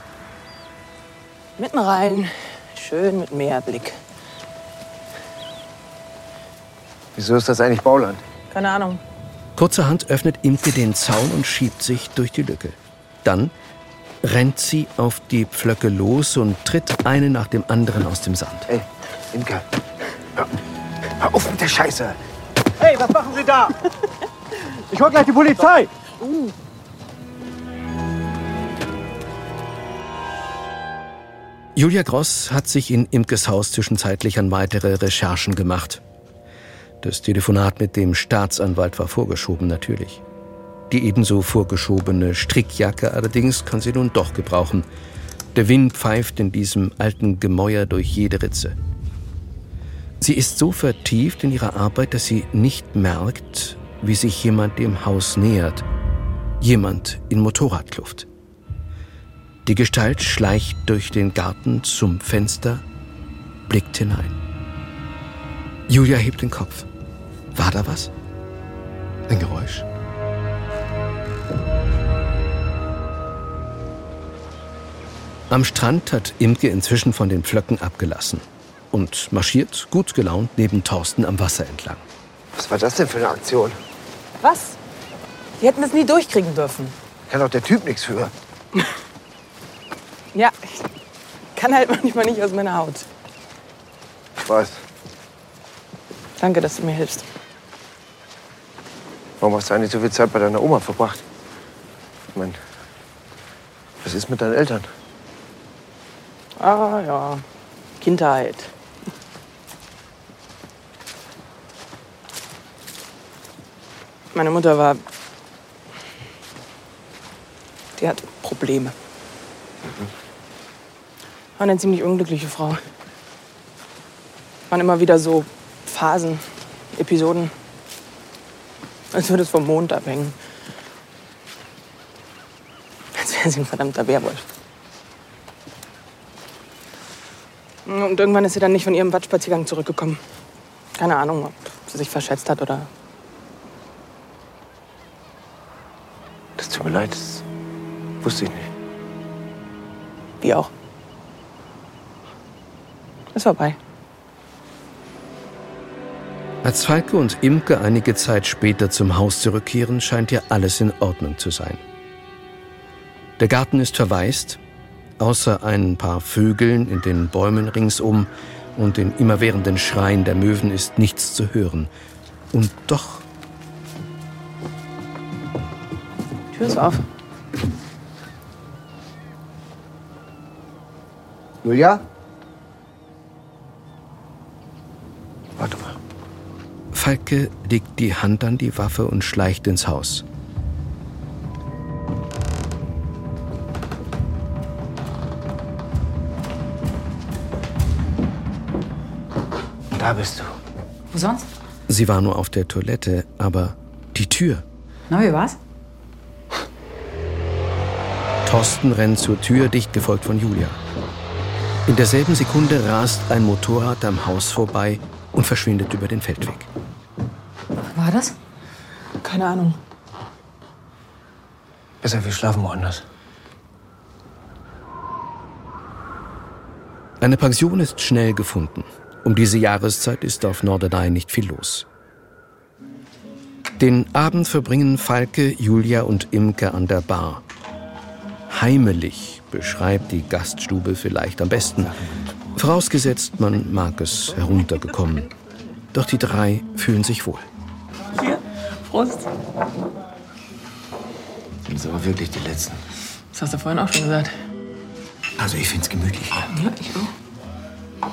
Mitten rein, schön mit Meerblick. Wieso ist das eigentlich Bauland? Keine Ahnung. Kurzerhand öffnet Imke den Zaun und schiebt sich durch die Lücke. Dann rennt sie auf die Pflöcke los und tritt eine nach dem anderen aus dem Sand. Hey, Imke, hör, hör auf mit der Scheiße. Hey, was machen Sie da? Ich hol gleich die Polizei. Julia Gross hat sich in Imkes Haus zwischenzeitlich an weitere Recherchen gemacht. Das Telefonat mit dem Staatsanwalt war vorgeschoben, natürlich. Die ebenso vorgeschobene Strickjacke allerdings kann sie nun doch gebrauchen. Der Wind pfeift in diesem alten Gemäuer durch jede Ritze. Sie ist so vertieft in ihrer Arbeit, dass sie nicht merkt, wie sich jemand dem Haus nähert. Jemand in Motorradkluft. Die Gestalt schleicht durch den Garten zum Fenster, blickt hinein. Julia hebt den Kopf. War da was? Ein Geräusch? Am Strand hat Imke inzwischen von den Pflöcken abgelassen und marschiert gut gelaunt neben Thorsten am Wasser entlang. Was war das denn für eine Aktion? Was? Die hätten es nie durchkriegen dürfen. Kann doch der Typ nichts für. Ja, ich kann halt manchmal nicht aus meiner Haut. Ich weiß. Danke, dass du mir hilfst. Warum hast du eigentlich so viel Zeit bei deiner Oma verbracht? Ich meine, was ist mit deinen Eltern? Ah ja, Kindheit. Meine Mutter war. Die hat Probleme. War eine ziemlich unglückliche Frau. Waren immer wieder so Phasen, Episoden. Als würde es vom Mond abhängen. Als wäre sie ein verdammter Werwolf. Und irgendwann ist sie dann nicht von ihrem Wattspaziergang zurückgekommen. Keine Ahnung, ob sie sich verschätzt hat oder. Das tut mir leid, das wusste ich nicht. Wie auch. Ist vorbei. Als Falke und Imke einige Zeit später zum Haus zurückkehren, scheint ihr alles in Ordnung zu sein. Der Garten ist verwaist, außer ein paar Vögeln in den Bäumen ringsum und den immerwährenden Schreien der Möwen ist nichts zu hören. Und doch. Tür ist auf. Julia? Warte mal. Falke legt die Hand an die Waffe und schleicht ins Haus. Da bist du. Wo sonst? Sie war nur auf der Toilette, aber die Tür. Na, wie war's? Thorsten rennt zur Tür, dicht gefolgt von Julia. In derselben Sekunde rast ein Motorrad am Haus vorbei und verschwindet über den Feldweg. War das? Keine Ahnung. Besser, wir schlafen woanders. Eine Pension ist schnell gefunden. Um diese Jahreszeit ist auf Norderney nicht viel los. Den Abend verbringen Falke, Julia und Imke an der Bar. Heimelig beschreibt die Gaststube vielleicht am besten. Vorausgesetzt, man mag es heruntergekommen. Doch die drei fühlen sich wohl. Hier, Prost. Sind sie aber wirklich die Letzten. Das hast du vorhin auch schon gesagt. Also, ich find's gemütlich hier. Ja, ich auch.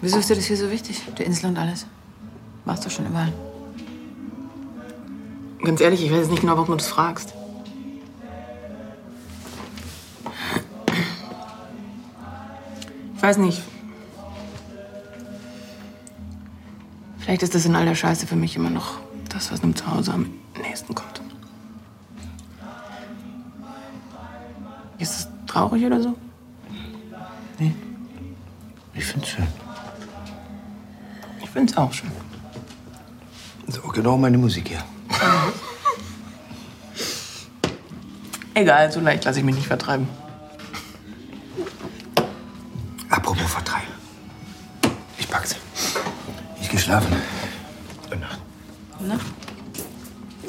Wieso ist dir das hier so wichtig? Die Insel und alles. Warst du schon überall? Ganz ehrlich, ich weiß jetzt nicht genau, warum du das fragst. Ich weiß nicht. Vielleicht ist das in all der Scheiße für mich immer noch das, was einem Zuhause am nächsten kommt. Ist es traurig oder so? Nee. Ich find's schön. Ich find's auch schön. So, genau meine Musik hier. Egal, so leicht lasse ich mich nicht vertreiben. Apropos vertreiben. Ich pack's. Ich geh schlafen. Gute Nacht. Na?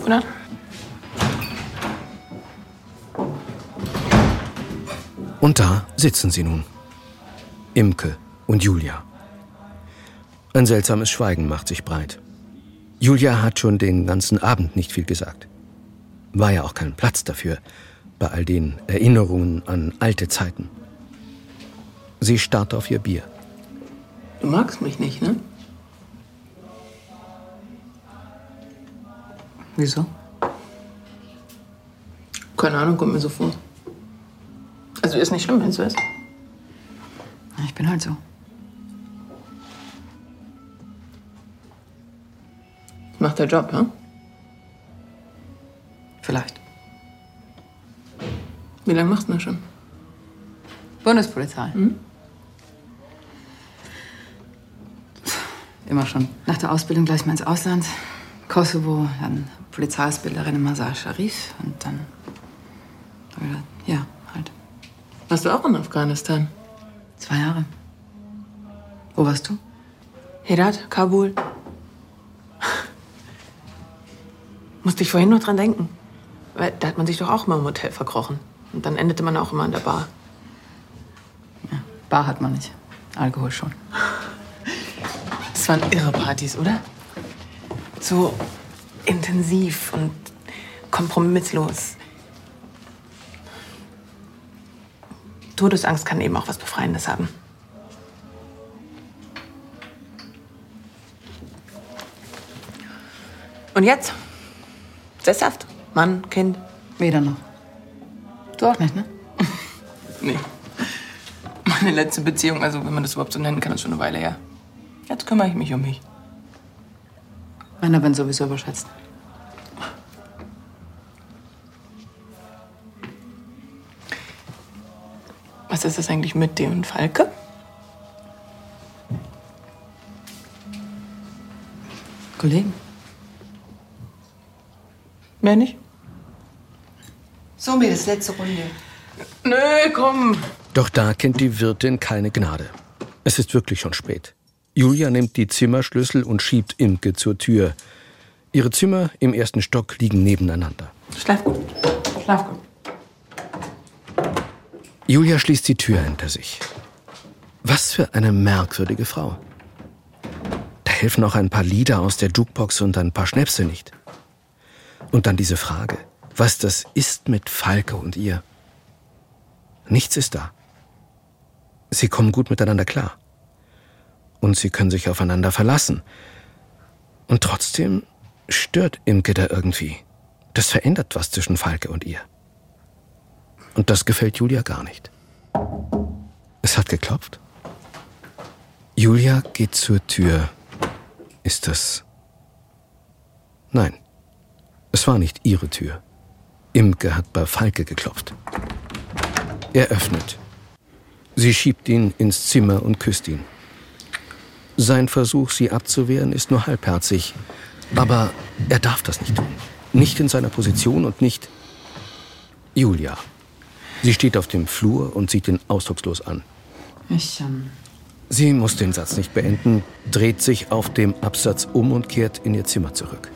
oder? Und da sitzen sie nun. Imke und Julia. Ein seltsames Schweigen macht sich breit. Julia hat schon den ganzen Abend nicht viel gesagt. War ja auch kein Platz dafür, bei all den Erinnerungen an alte Zeiten. Sie starrt auf ihr Bier. Du magst mich nicht, ne? Wieso? Keine Ahnung, kommt mir so vor. Also ist nicht schlimm, wenn es so ist. Ich bin halt so. Macht der Job, ja? Vielleicht. Wie lange machst du das schon? Bundespolizei. Immer schon. Nach der Ausbildung gleich mal ins Ausland. Kosovo, dann Polizeiausbilderin in Masar Sharif und dann wieder, ja, halt. Warst du auch in Afghanistan? Zwei Jahre. Wo warst du? Herat, Kabul. Musste ich vorhin noch dran denken. Weil da hat man sich doch auch mal im Hotel verkrochen. Und dann endete man auch immer an der Bar. Bar hat man nicht. Alkohol schon. Das waren irre Partys, oder? So intensiv und kompromisslos. Todesangst kann eben auch was Befreiendes haben. Und jetzt? Sesshaft? Mann, Kind? Weder noch. Du auch nicht, ne? Nee. Meine letzte Beziehung, also wenn man das überhaupt so nennen kann, ist schon eine Weile her. Kümmere ich mich um mich. Männer werden sowieso überschätzt. Was ist das eigentlich mit und Falke? Kollegen. Mehr nicht? So, Mädels, letzte Runde. Nö, komm. Doch da kennt die Wirtin keine Gnade. Es ist wirklich schon spät. Julia nimmt die Zimmerschlüssel und schiebt Imke zur Tür. Ihre Zimmer im ersten Stock liegen nebeneinander. Schlaf gut. Schlaf gut. Julia schließt die Tür hinter sich. Was für eine merkwürdige Frau. Da helfen auch ein paar Lieder aus der Jukebox und ein paar Schnäpse nicht. Und dann diese Frage, was das ist mit Falke und ihr. Nichts ist da. Sie kommen gut miteinander klar. Und sie können sich aufeinander verlassen. Und trotzdem stört Imke da irgendwie. Das verändert was zwischen Falke und ihr. Und das gefällt Julia gar nicht. Es hat geklopft. Julia geht zur Tür. Ist das. Nein, es war nicht ihre Tür. Imke hat bei Falke geklopft. Er öffnet. Sie schiebt ihn ins Zimmer und küsst ihn. Sein Versuch, sie abzuwehren, ist nur halbherzig. Aber er darf das nicht tun. Nicht in seiner Position und nicht. Julia. Sie steht auf dem Flur und sieht ihn ausdruckslos an. Ich, ähm, Sie muss den Satz nicht beenden, dreht sich auf dem Absatz um und kehrt in ihr Zimmer zurück.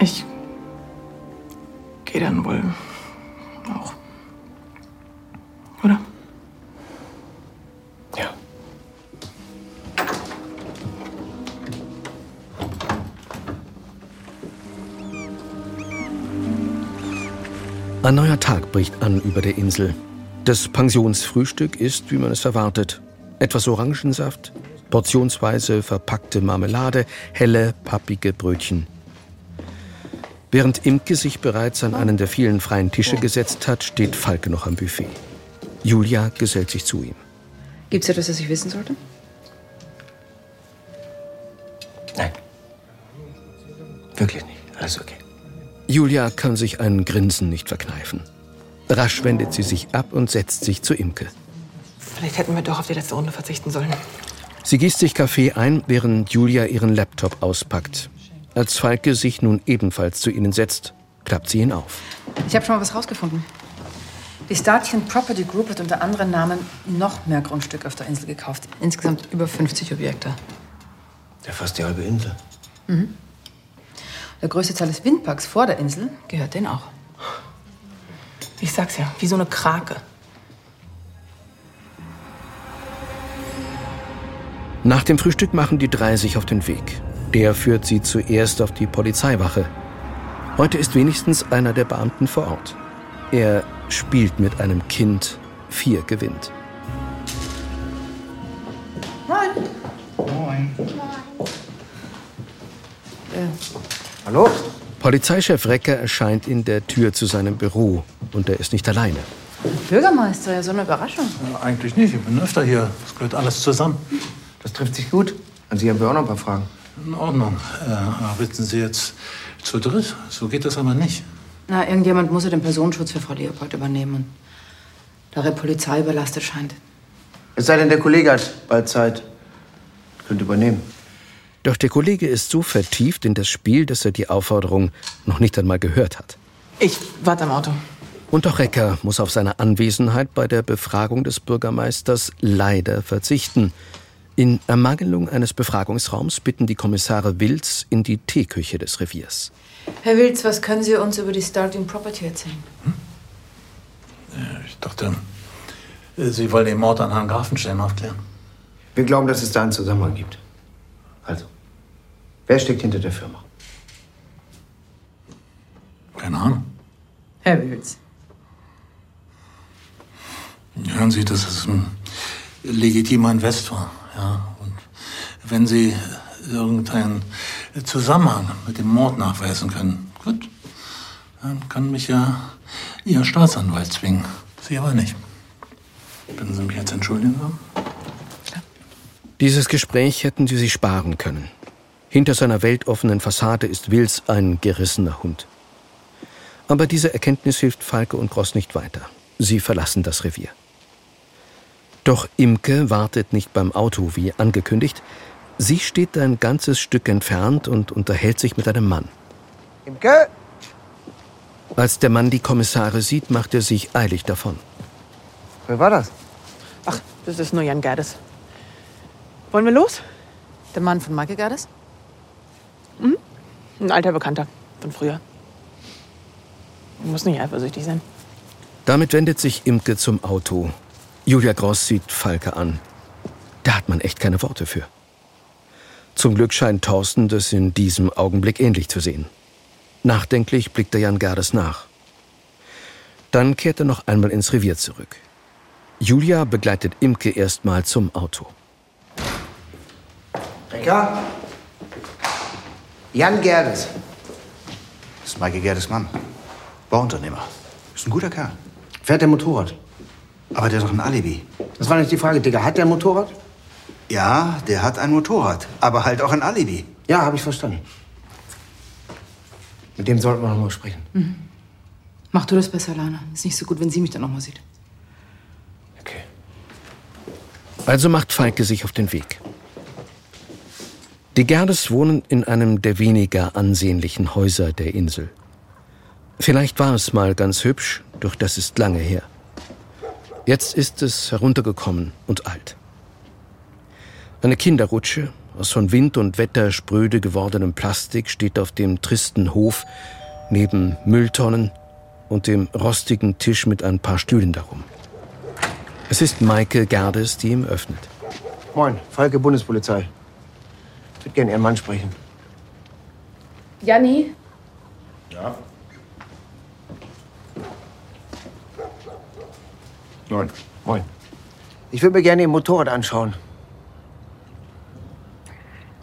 Ich gehe dann wohl Ein neuer Tag bricht an über der Insel. Das Pensionsfrühstück ist, wie man es erwartet, etwas Orangensaft, portionsweise verpackte Marmelade, helle, pappige Brötchen. Während Imke sich bereits an einen der vielen freien Tische gesetzt hat, steht Falke noch am Buffet. Julia gesellt sich zu ihm. Gibt's etwas, das ich wissen sollte? Julia kann sich ein Grinsen nicht verkneifen. Rasch wendet sie sich ab und setzt sich zu Imke. Vielleicht hätten wir doch auf die letzte Runde verzichten sollen. Sie gießt sich Kaffee ein, während Julia ihren Laptop auspackt. Als Falke sich nun ebenfalls zu ihnen setzt, klappt sie ihn auf. Ich habe schon mal was rausgefunden. Die Statien Property Group hat unter anderen Namen noch mehr Grundstücke auf der Insel gekauft. Insgesamt über 50 Objekte. Der fast die halbe Insel. Mhm. Der größte Teil des Windparks vor der Insel gehört denen auch. Ich sag's ja, wie so eine Krake. Nach dem Frühstück machen die drei sich auf den Weg. Der führt sie zuerst auf die Polizeiwache. Heute ist wenigstens einer der Beamten vor Ort. Er spielt mit einem Kind, vier gewinnt. Moin. Moin. Äh, Hallo? Polizeichef Recker erscheint in der Tür zu seinem Büro und er ist nicht alleine. Bürgermeister, ja, so eine Überraschung. Ja, eigentlich nicht. Ich bin öfter hier. Das gehört alles zusammen. Das trifft sich gut. An Sie haben wir auch noch ein paar Fragen. In Ordnung. Äh, sitzen Sie jetzt zu dritt? So geht das aber nicht. Na, irgendjemand muss ja den Personenschutz für Frau Leopold übernehmen. Und da er Polizei überlastet scheint. Es sei denn, der Kollege hat bald Zeit. Könnte übernehmen. Doch der Kollege ist so vertieft in das Spiel, dass er die Aufforderung noch nicht einmal gehört hat. Ich warte am Auto. Und auch Recker muss auf seine Anwesenheit bei der Befragung des Bürgermeisters leider verzichten. In Ermangelung eines Befragungsraums bitten die Kommissare Wills in die Teeküche des Reviers. Herr Wilz, was können Sie uns über die Starting Property erzählen? Ich dachte, äh, Sie wollen den Mord an Herrn Grafenstein aufklären. Wir glauben, dass es da einen Zusammenhang gibt. Also, wer steckt hinter der Firma? Keine Ahnung. Herr Wilz. Hören Sie, das ist ein legitimer Investor. Ja? Und wenn Sie irgendeinen Zusammenhang mit dem Mord nachweisen können, gut, dann kann mich ja Ihr Staatsanwalt zwingen. Sie aber nicht. Können Sie mich jetzt entschuldigen? Dieses Gespräch hätten sie sich sparen können. Hinter seiner weltoffenen Fassade ist Wills ein gerissener Hund. Aber diese Erkenntnis hilft Falke und Gross nicht weiter. Sie verlassen das Revier. Doch Imke wartet nicht beim Auto wie angekündigt. Sie steht ein ganzes Stück entfernt und unterhält sich mit einem Mann. Imke? Als der Mann die Kommissare sieht, macht er sich eilig davon. Wer war das? Ach, das ist nur Jan Gerdes. Wollen wir los? Der Mann von Michael Gerdes? Mhm. Ein alter Bekannter von früher. Muss nicht eifersüchtig sein. Damit wendet sich Imke zum Auto. Julia Gross sieht Falke an. Da hat man echt keine Worte für. Zum Glück scheint Thorsten das in diesem Augenblick ähnlich zu sehen. Nachdenklich blickt er Jan Gerdes nach. Dann kehrt er noch einmal ins Revier zurück. Julia begleitet Imke erstmal zum Auto. Recker? Jan Gerdes. Das ist Michael Gerdes Mann. Bauunternehmer. Ist ein guter Kerl. Fährt der Motorrad? Aber der hat doch ein Alibi. Das war nicht die Frage, Digga. Hat der ein Motorrad? Ja, der hat ein Motorrad. Aber halt auch ein Alibi. Ja, habe ich verstanden. Mit dem sollten wir noch mal sprechen. Mhm. Mach du das besser, Lana. Ist nicht so gut, wenn sie mich dann noch mal sieht. Also macht Falke sich auf den Weg. Die Gerdes wohnen in einem der weniger ansehnlichen Häuser der Insel. Vielleicht war es mal ganz hübsch, doch das ist lange her. Jetzt ist es heruntergekommen und alt. Eine Kinderrutsche aus von Wind und Wetter spröde gewordenem Plastik steht auf dem tristen Hof neben Mülltonnen und dem rostigen Tisch mit ein paar Stühlen darum. Es ist Maike Gerdes, die ihm öffnet. Moin, Falke Bundespolizei. Ich würde gerne Ihren Mann sprechen. Janni? Ja. Moin. Moin. Ich würde mir gerne Ihr Motorrad anschauen.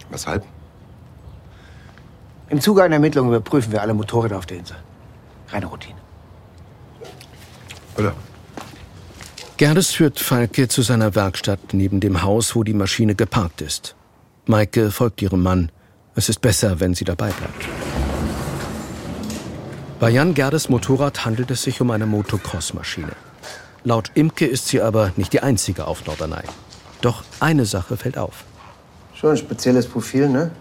Weshalb? Im Zuge einer Ermittlung überprüfen wir alle Motorräder auf der Insel. Reine Routine. Bitte. Gerdes führt Falke zu seiner Werkstatt neben dem Haus, wo die Maschine geparkt ist. Maike folgt ihrem Mann. Es ist besser, wenn sie dabei bleibt. Bei Jan Gerdes Motorrad handelt es sich um eine Motocross-Maschine. Laut Imke ist sie aber nicht die einzige auf Norderney. Doch eine Sache fällt auf. Schon ein spezielles Profil, ne?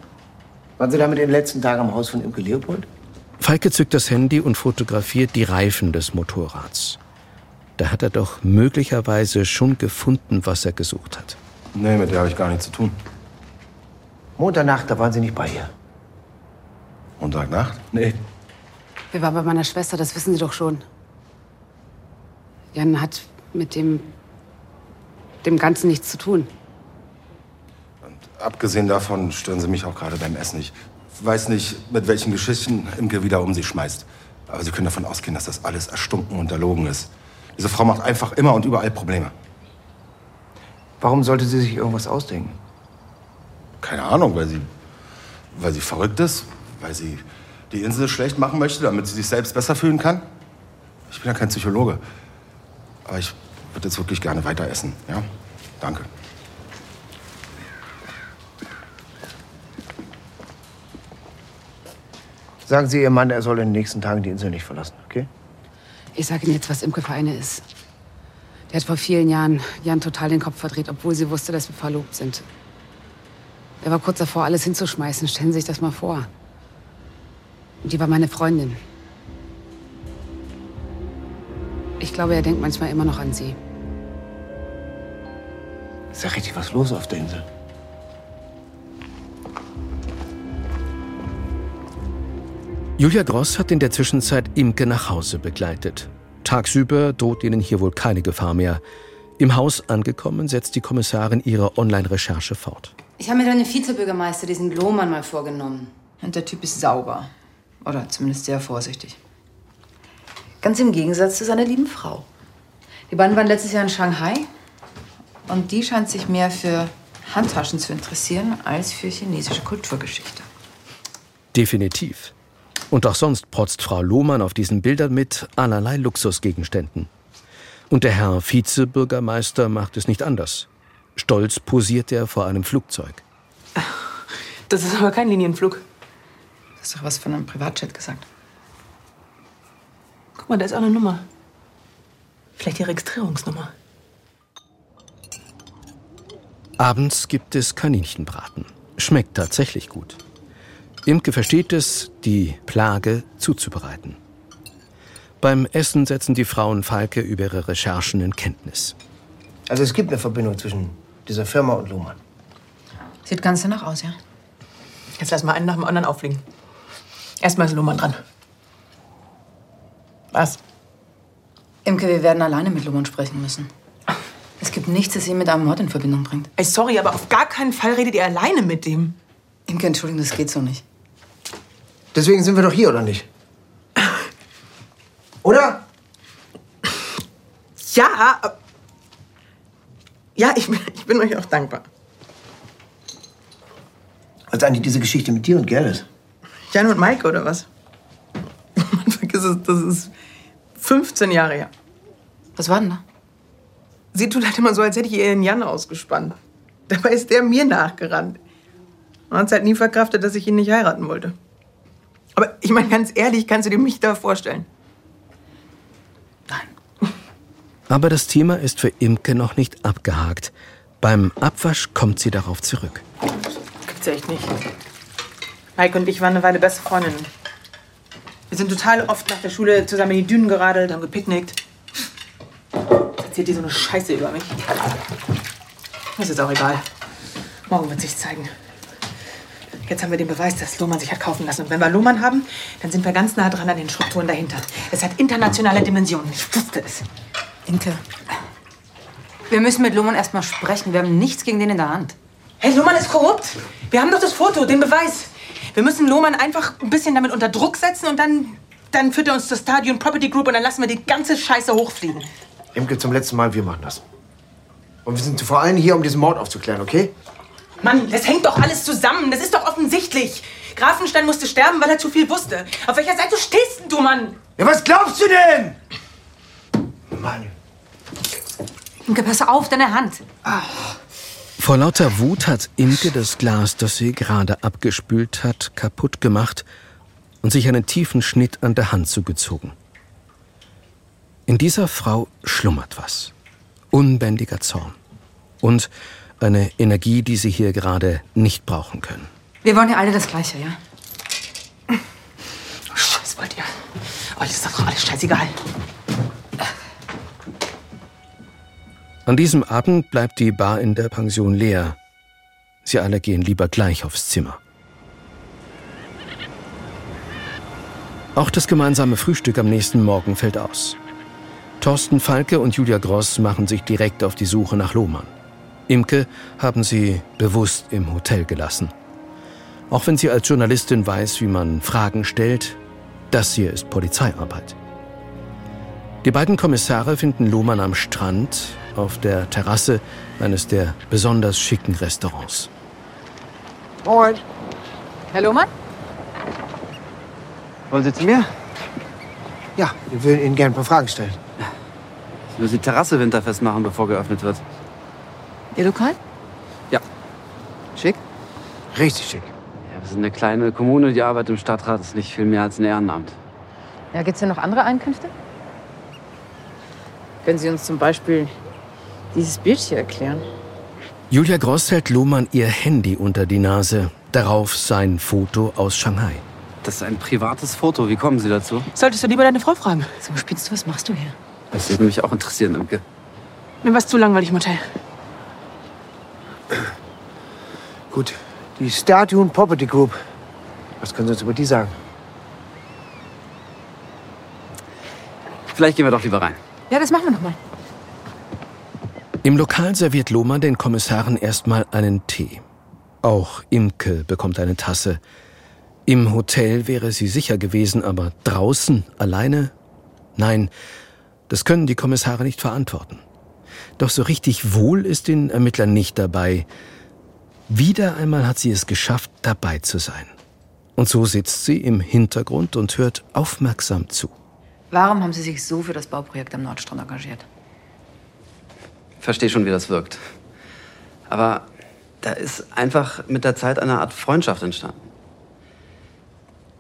Waren Sie damit in den letzten Tagen am Haus von Imke Leopold? Falke zückt das Handy und fotografiert die Reifen des Motorrads. Da hat er doch möglicherweise schon gefunden, was er gesucht hat. Nee, mit der habe ich gar nichts zu tun. Montagnacht, da waren Sie nicht bei ihr. Montagnacht? Nee. Wir waren bei meiner Schwester, das wissen Sie doch schon. Jan hat mit dem, dem Ganzen nichts zu tun. Abgesehen davon stören Sie mich auch gerade beim Essen. Ich weiß nicht, mit welchen Geschichten Imke wieder um sich schmeißt. Aber Sie können davon ausgehen, dass das alles erstunken und erlogen ist. Diese Frau macht einfach immer und überall Probleme. Warum sollte sie sich irgendwas ausdenken? Keine Ahnung, weil sie, weil sie verrückt ist, weil sie die Insel schlecht machen möchte, damit sie sich selbst besser fühlen kann. Ich bin ja kein Psychologe. Aber ich würde jetzt wirklich gerne weiter essen. Ja? Danke. Sagen Sie Ihrem Mann, er soll in den nächsten Tagen die Insel nicht verlassen, okay? Ich sage Ihnen jetzt, was Imke für eine ist. Der hat vor vielen Jahren Jan total den Kopf verdreht, obwohl sie wusste, dass wir verlobt sind. Er war kurz davor, alles hinzuschmeißen. Stellen Sie sich das mal vor. Und die war meine Freundin. Ich glaube, er denkt manchmal immer noch an sie. Ist ja richtig was los auf der Insel. Julia Gross hat in der Zwischenzeit Imke nach Hause begleitet. Tagsüber droht ihnen hier wohl keine Gefahr mehr. Im Haus angekommen, setzt die Kommissarin ihre Online-Recherche fort. Ich habe mir deinen Vizebürgermeister, diesen Lohmann, mal vorgenommen. Und der Typ ist sauber. Oder zumindest sehr vorsichtig. Ganz im Gegensatz zu seiner lieben Frau. Die beiden waren letztes Jahr in Shanghai. Und die scheint sich mehr für Handtaschen zu interessieren als für chinesische Kulturgeschichte. Definitiv. Und auch sonst protzt Frau Lohmann auf diesen Bildern mit allerlei Luxusgegenständen. Und der Herr Vizebürgermeister macht es nicht anders. Stolz posiert er vor einem Flugzeug. Das ist aber kein Linienflug. Das ist doch was von einem Privatjet gesagt. Guck mal, da ist auch eine Nummer. Vielleicht die Registrierungsnummer. Abends gibt es Kaninchenbraten. Schmeckt tatsächlich gut. Imke versteht es, die Plage zuzubereiten. Beim Essen setzen die Frauen Falke über ihre Recherchen in Kenntnis. Also es gibt eine Verbindung zwischen dieser Firma und Lohmann. Sieht ganz danach aus, ja? Jetzt lass mal einen nach dem anderen auffliegen. Erstmal ist Lohmann dran. Was? Imke, wir werden alleine mit Lohmann sprechen müssen. Es gibt nichts, das ihn mit einem Mord in Verbindung bringt. Ey, sorry, aber auf gar keinen Fall redet ihr alleine mit dem. Imke, Entschuldigung, das geht so nicht. Deswegen sind wir doch hier, oder nicht? Oder? Ja. Ja, ich bin, ich bin euch auch dankbar. Was ist eigentlich diese Geschichte mit dir und Gerrit? Jan und Maike, oder was? Man vergiss es, das ist 15 Jahre her. Was war denn da? Sie tut halt immer so, als hätte ich ihr den Jan ausgespannt. Dabei ist der mir nachgerannt. Man hat es halt nie verkraftet, dass ich ihn nicht heiraten wollte. Aber ich meine, ganz ehrlich, kannst du dir mich da vorstellen? Aber das Thema ist für Imke noch nicht abgehakt. Beim Abwasch kommt sie darauf zurück. Gibt's echt nicht. Maike und ich waren eine Weile beste Freundinnen. Wir sind total oft nach der Schule zusammen in die Dünen geradelt, haben gepicknickt. Jetzt erzählt die so eine Scheiße über mich. Das ist auch egal. Morgen wird sich's zeigen. Jetzt haben wir den Beweis, dass Lohmann sich hat kaufen lassen. Und wenn wir Lohmann haben, dann sind wir ganz nah dran an den Strukturen dahinter. Es hat internationale Dimensionen. Ich wusste es. Inke, wir müssen mit Lohmann erst mal sprechen. Wir haben nichts gegen den in der Hand. Hey, Lohmann ist korrupt. Wir haben doch das Foto, den Beweis. Wir müssen Lohmann einfach ein bisschen damit unter Druck setzen und dann, dann führt er uns zur Stadion Property Group und dann lassen wir die ganze Scheiße hochfliegen. Imke, zum letzten Mal, wir machen das. Und wir sind vor allem hier, um diesen Mord aufzuklären, okay? Mann, das hängt doch alles zusammen. Das ist doch offensichtlich. Grafenstein musste sterben, weil er zu viel wusste. Auf welcher Seite stehst denn du, Mann? Ja, was glaubst du denn? Mann. Inke, pass auf, deine Hand. Vor lauter Wut hat Imke das Glas, das sie gerade abgespült hat, kaputt gemacht und sich einen tiefen Schnitt an der Hand zugezogen. In dieser Frau schlummert was. Unbändiger Zorn. Und eine Energie, die sie hier gerade nicht brauchen können. Wir wollen ja alle das Gleiche, ja? Oh, Scheiß wollt ihr. Euch ist doch alles scheißegal. An diesem Abend bleibt die Bar in der Pension leer. Sie alle gehen lieber gleich aufs Zimmer. Auch das gemeinsame Frühstück am nächsten Morgen fällt aus. Thorsten Falke und Julia Gross machen sich direkt auf die Suche nach Lohmann. Imke haben sie bewusst im Hotel gelassen. Auch wenn sie als Journalistin weiß, wie man Fragen stellt, das hier ist Polizeiarbeit. Die beiden Kommissare finden Lohmann am Strand auf der Terrasse eines der besonders schicken Restaurants. Moin. Herr Lohmann? Wollen Sie zu mir? Ja, wir würden Ihnen gerne ein paar Fragen stellen. Ich muss die Terrasse winterfest machen, bevor geöffnet wird. Ihr Lokal? Ja. Schick? Richtig schick. Ja, wir sind eine kleine Kommune, die Arbeit im Stadtrat ist nicht viel mehr als ein Ehrenamt. Ja, gibt's denn noch andere Einkünfte? Können Sie uns zum Beispiel dieses Bild hier erklären? Julia Gross hält Lohmann ihr Handy unter die Nase, darauf sein Foto aus Shanghai. Das ist ein privates Foto. Wie kommen Sie dazu? Solltest du lieber deine Frau fragen. So, spinnst du, was machst du hier? Das würde mich auch interessieren, Imke. Mir war's zu langweilig im Hotel. Gut. Die Statue Property Group. Was können Sie uns über die sagen? Vielleicht gehen wir doch lieber rein. Ja, das machen wir noch mal. Im Lokal serviert Lohmann den Kommissaren erstmal einen Tee. Auch Imke bekommt eine Tasse. Im Hotel wäre sie sicher gewesen, aber draußen alleine? Nein, das können die Kommissare nicht verantworten. Doch so richtig wohl ist den Ermittlern nicht dabei. Wieder einmal hat sie es geschafft, dabei zu sein. Und so sitzt sie im Hintergrund und hört aufmerksam zu. Warum haben Sie sich so für das Bauprojekt am Nordstrand engagiert? Verstehe schon, wie das wirkt. Aber da ist einfach mit der Zeit eine Art Freundschaft entstanden.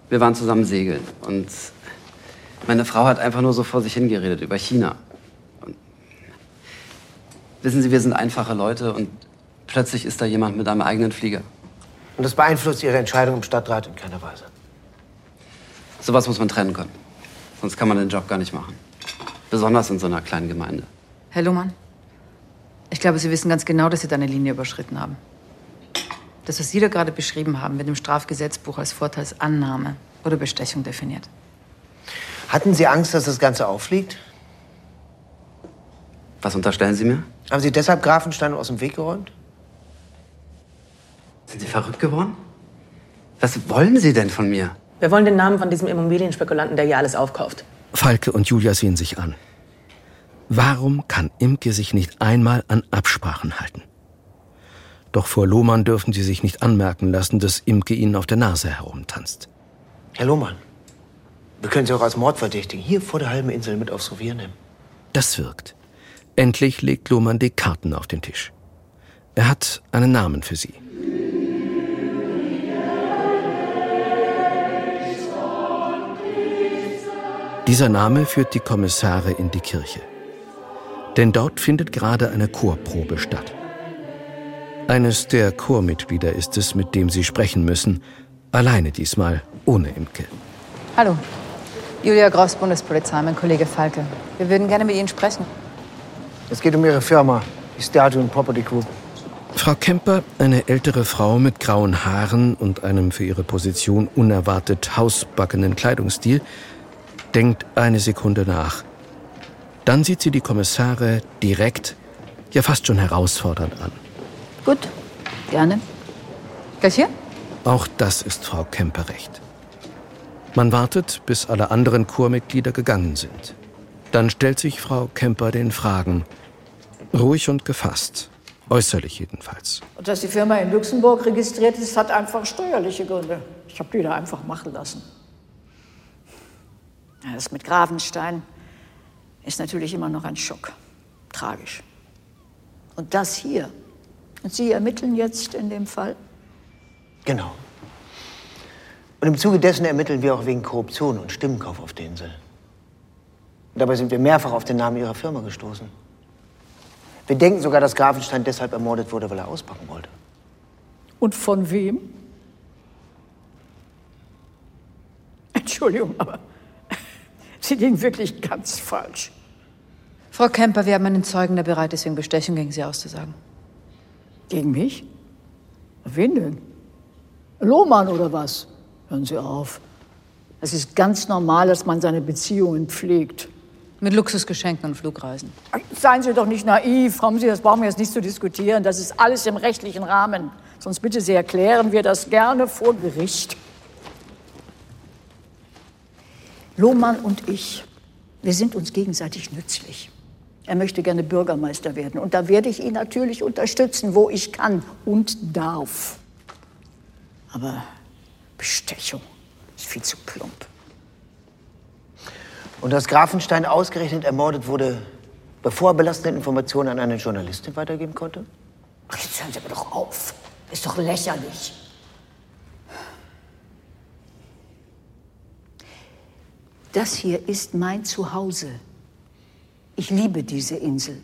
Wir waren zusammen segeln und meine Frau hat einfach nur so vor sich hingeredet über China. Und wissen Sie, wir sind einfache Leute und plötzlich ist da jemand mit einem eigenen Flieger. Und das beeinflusst Ihre Entscheidung im Stadtrat in keiner Weise. Sowas muss man trennen können. Sonst kann man den Job gar nicht machen. Besonders in so einer kleinen Gemeinde. Herr Lohmann, ich glaube, Sie wissen ganz genau, dass Sie da eine Linie überschritten haben. Das, was Sie da gerade beschrieben haben, wird im Strafgesetzbuch als Vorteilsannahme oder Bestechung definiert. Hatten Sie Angst, dass das Ganze auffliegt? Was unterstellen Sie mir? Haben Sie deshalb Grafenstein aus dem Weg geräumt? Sind Sie verrückt geworden? Was wollen Sie denn von mir? Wir wollen den Namen von diesem Immobilienspekulanten, der hier alles aufkauft. Falke und Julia sehen sich an. Warum kann Imke sich nicht einmal an Absprachen halten? Doch vor Lohmann dürfen sie sich nicht anmerken lassen, dass Imke ihnen auf der Nase herumtanzt. Herr Lohmann, wir können Sie auch als Mordverdächtigen hier vor der halben Insel mit aufs Revier nehmen. Das wirkt. Endlich legt Lohmann die Karten auf den Tisch. Er hat einen Namen für sie. Dieser Name führt die Kommissare in die Kirche. Denn dort findet gerade eine Chorprobe statt. Eines der Chormitglieder ist es, mit dem sie sprechen müssen. Alleine diesmal, ohne Imke. Hallo. Julia Gross, Bundespolizei, mein Kollege Falke. Wir würden gerne mit Ihnen sprechen. Es geht um Ihre Firma, die Statue Property Group. Frau Kemper, eine ältere Frau mit grauen Haaren und einem für ihre Position unerwartet hausbackenen Kleidungsstil, denkt eine Sekunde nach. Dann sieht sie die Kommissare direkt, ja fast schon herausfordernd an. Gut, gerne. Gleich hier? Auch das ist Frau Kemper recht. Man wartet, bis alle anderen Chormitglieder gegangen sind. Dann stellt sich Frau Kemper den Fragen. Ruhig und gefasst. Äußerlich jedenfalls. Und dass die Firma in Luxemburg registriert ist, hat einfach steuerliche Gründe. Ich habe die da einfach machen lassen. Das mit Gravenstein ist natürlich immer noch ein Schock. Tragisch. Und das hier. Und Sie ermitteln jetzt in dem Fall? Genau. Und im Zuge dessen ermitteln wir auch wegen Korruption und Stimmenkauf auf der Insel. Dabei sind wir mehrfach auf den Namen Ihrer Firma gestoßen. Wir denken sogar, dass Grafenstein deshalb ermordet wurde, weil er auspacken wollte. Und von wem? Entschuldigung, aber Sie liegen wirklich ganz falsch. Frau Kemper, wir haben einen Zeugen, der bereit ist, wegen Bestechung gegen Sie auszusagen. Gegen mich? Wen denn? Lohmann oder was? Hören Sie auf. Es ist ganz normal, dass man seine Beziehungen pflegt. Mit Luxusgeschenken und Flugreisen. Seien Sie doch nicht naiv, Haben Sie, das brauchen wir jetzt nicht zu diskutieren. Das ist alles im rechtlichen Rahmen. Sonst bitte Sie erklären wir das gerne vor Gericht. Lohmann und ich, wir sind uns gegenseitig nützlich. Er möchte gerne Bürgermeister werden. Und da werde ich ihn natürlich unterstützen, wo ich kann und darf. Aber Bestechung ist viel zu plump. Und dass Grafenstein ausgerechnet ermordet wurde, bevor er belastende Informationen an eine Journalistin weitergeben konnte? Ach, jetzt hören Sie aber doch auf. Ist doch lächerlich. Das hier ist mein Zuhause. Ich liebe diese Insel.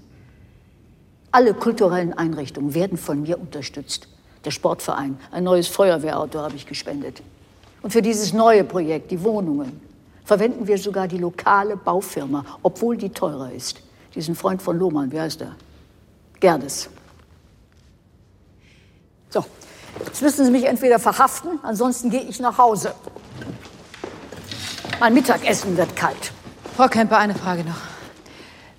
Alle kulturellen Einrichtungen werden von mir unterstützt. Der Sportverein, ein neues Feuerwehrauto habe ich gespendet. Und für dieses neue Projekt, die Wohnungen, verwenden wir sogar die lokale Baufirma, obwohl die teurer ist. Diesen Freund von Lohmann, wie heißt er? Gerdes. So, jetzt müssen Sie mich entweder verhaften, ansonsten gehe ich nach Hause. Mein Mittagessen wird kalt. Frau Kemper, eine Frage noch.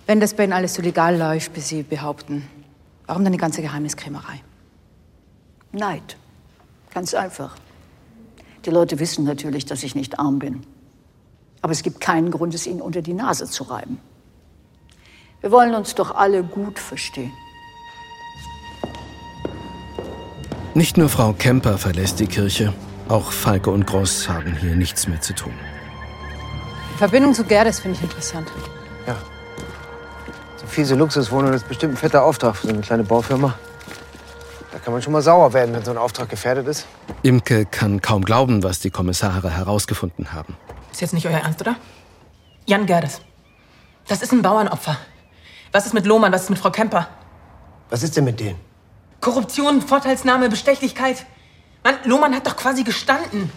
Wenn das bei Ihnen alles so legal läuft, wie Sie behaupten, warum dann die ganze Geheimniskrämerei? Neid. Ganz einfach. Die Leute wissen natürlich, dass ich nicht arm bin. Aber es gibt keinen Grund, es ihnen unter die Nase zu reiben. Wir wollen uns doch alle gut verstehen. Nicht nur Frau Kemper verlässt die Kirche, auch Falke und Gross haben hier nichts mehr zu tun. Die Verbindung zu Gerdes finde ich interessant. Ja. So fiese Luxuswohnung ist bestimmt ein fetter Auftrag für so eine kleine Baufirma. Da kann man schon mal sauer werden, wenn so ein Auftrag gefährdet ist. Imke kann kaum glauben, was die Kommissare herausgefunden haben. Ist jetzt nicht euer Ernst, oder? Jan Gerdes. Das ist ein Bauernopfer. Was ist mit Lohmann? Was ist mit Frau Kemper? Was ist denn mit denen? Korruption, Vorteilsnahme, Bestechlichkeit. Mann, Lohmann hat doch quasi gestanden.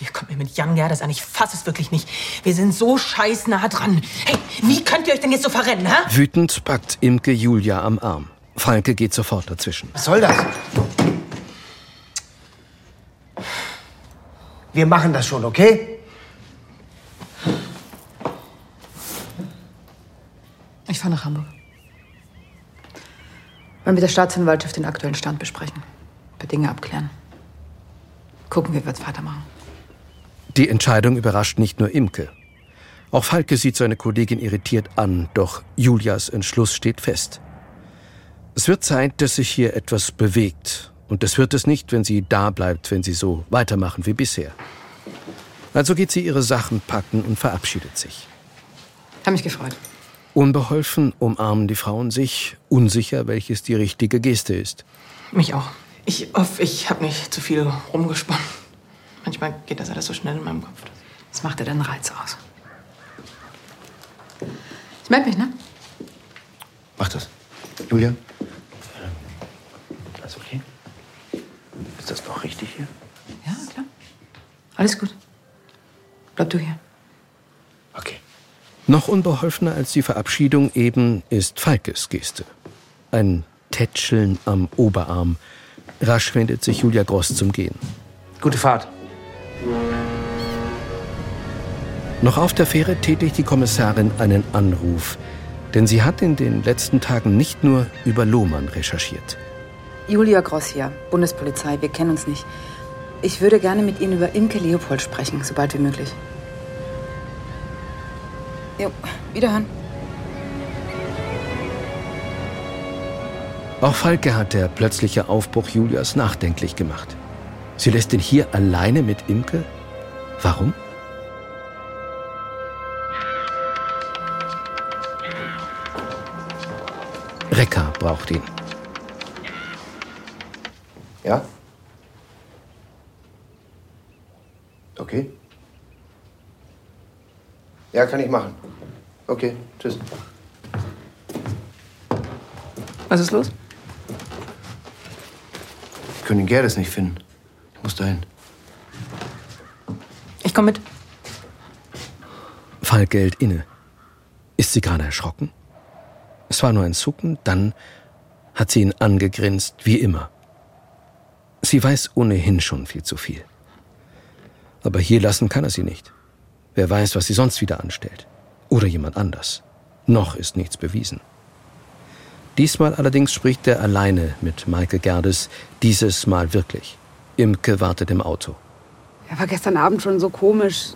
Ihr kommt mir mit Jan Gerdes an. Ich fass es wirklich nicht. Wir sind so scheiß nah dran. Hey, wie könnt ihr euch denn jetzt so verrennen, hä? Wütend packt Imke Julia am Arm. Falke geht sofort dazwischen. Was soll das? Wir machen das schon, okay? Ich fahre nach Hamburg. Wollen mit der Staatsanwaltschaft den aktuellen Stand besprechen. Ein paar Dinge abklären. Gucken, wie wir jetzt weitermachen. Die Entscheidung überrascht nicht nur Imke. Auch Falke sieht seine Kollegin irritiert an, doch Julias Entschluss steht fest. Es wird Zeit, dass sich hier etwas bewegt. Und das wird es nicht, wenn sie da bleibt, wenn sie so weitermachen wie bisher. Also geht sie ihre Sachen packen und verabschiedet sich. Hab mich gefreut. Unbeholfen umarmen die Frauen sich, unsicher, welches die richtige Geste ist. Mich auch. Ich hoffe, ich habe nicht zu viel rumgesponnen. Manchmal geht das alles so schnell in meinem Kopf. Was macht dir denn Reiz aus? Ich melde mich, ne? Mach das. Julia? Alles okay? Ist das noch richtig hier? Ja, klar. Alles gut. Bleib du hier. Okay. Noch unbeholfener als die Verabschiedung eben ist Falkes Geste. Ein Tätscheln am Oberarm. Rasch wendet sich Julia Gross zum Gehen. Gute Fahrt. Noch auf der Fähre tätigt die Kommissarin einen Anruf. Denn sie hat in den letzten Tagen nicht nur über Lohmann recherchiert. Julia Gross hier, Bundespolizei. Wir kennen uns nicht. Ich würde gerne mit Ihnen über Imke Leopold sprechen, sobald wie möglich. Jo, wiederhören. Auch Falke hat der plötzliche Aufbruch Julias nachdenklich gemacht. Sie lässt ihn hier alleine mit Imke? Warum? Recker braucht ihn. Ja? Okay. Ja, kann ich machen. Okay, tschüss. Was ist los? Ich kann den Gerdes nicht finden. Ich muss dahin. Ich komme mit. Falk hält inne. Ist sie gerade erschrocken? Es war nur ein Zucken, dann hat sie ihn angegrinst, wie immer. Sie weiß ohnehin schon viel zu viel. Aber hier lassen kann er sie nicht. Wer weiß, was sie sonst wieder anstellt. Oder jemand anders. Noch ist nichts bewiesen. Diesmal allerdings spricht er alleine mit Maike Gerdes, dieses Mal wirklich. Imke wartet im Auto. Er war gestern Abend schon so komisch.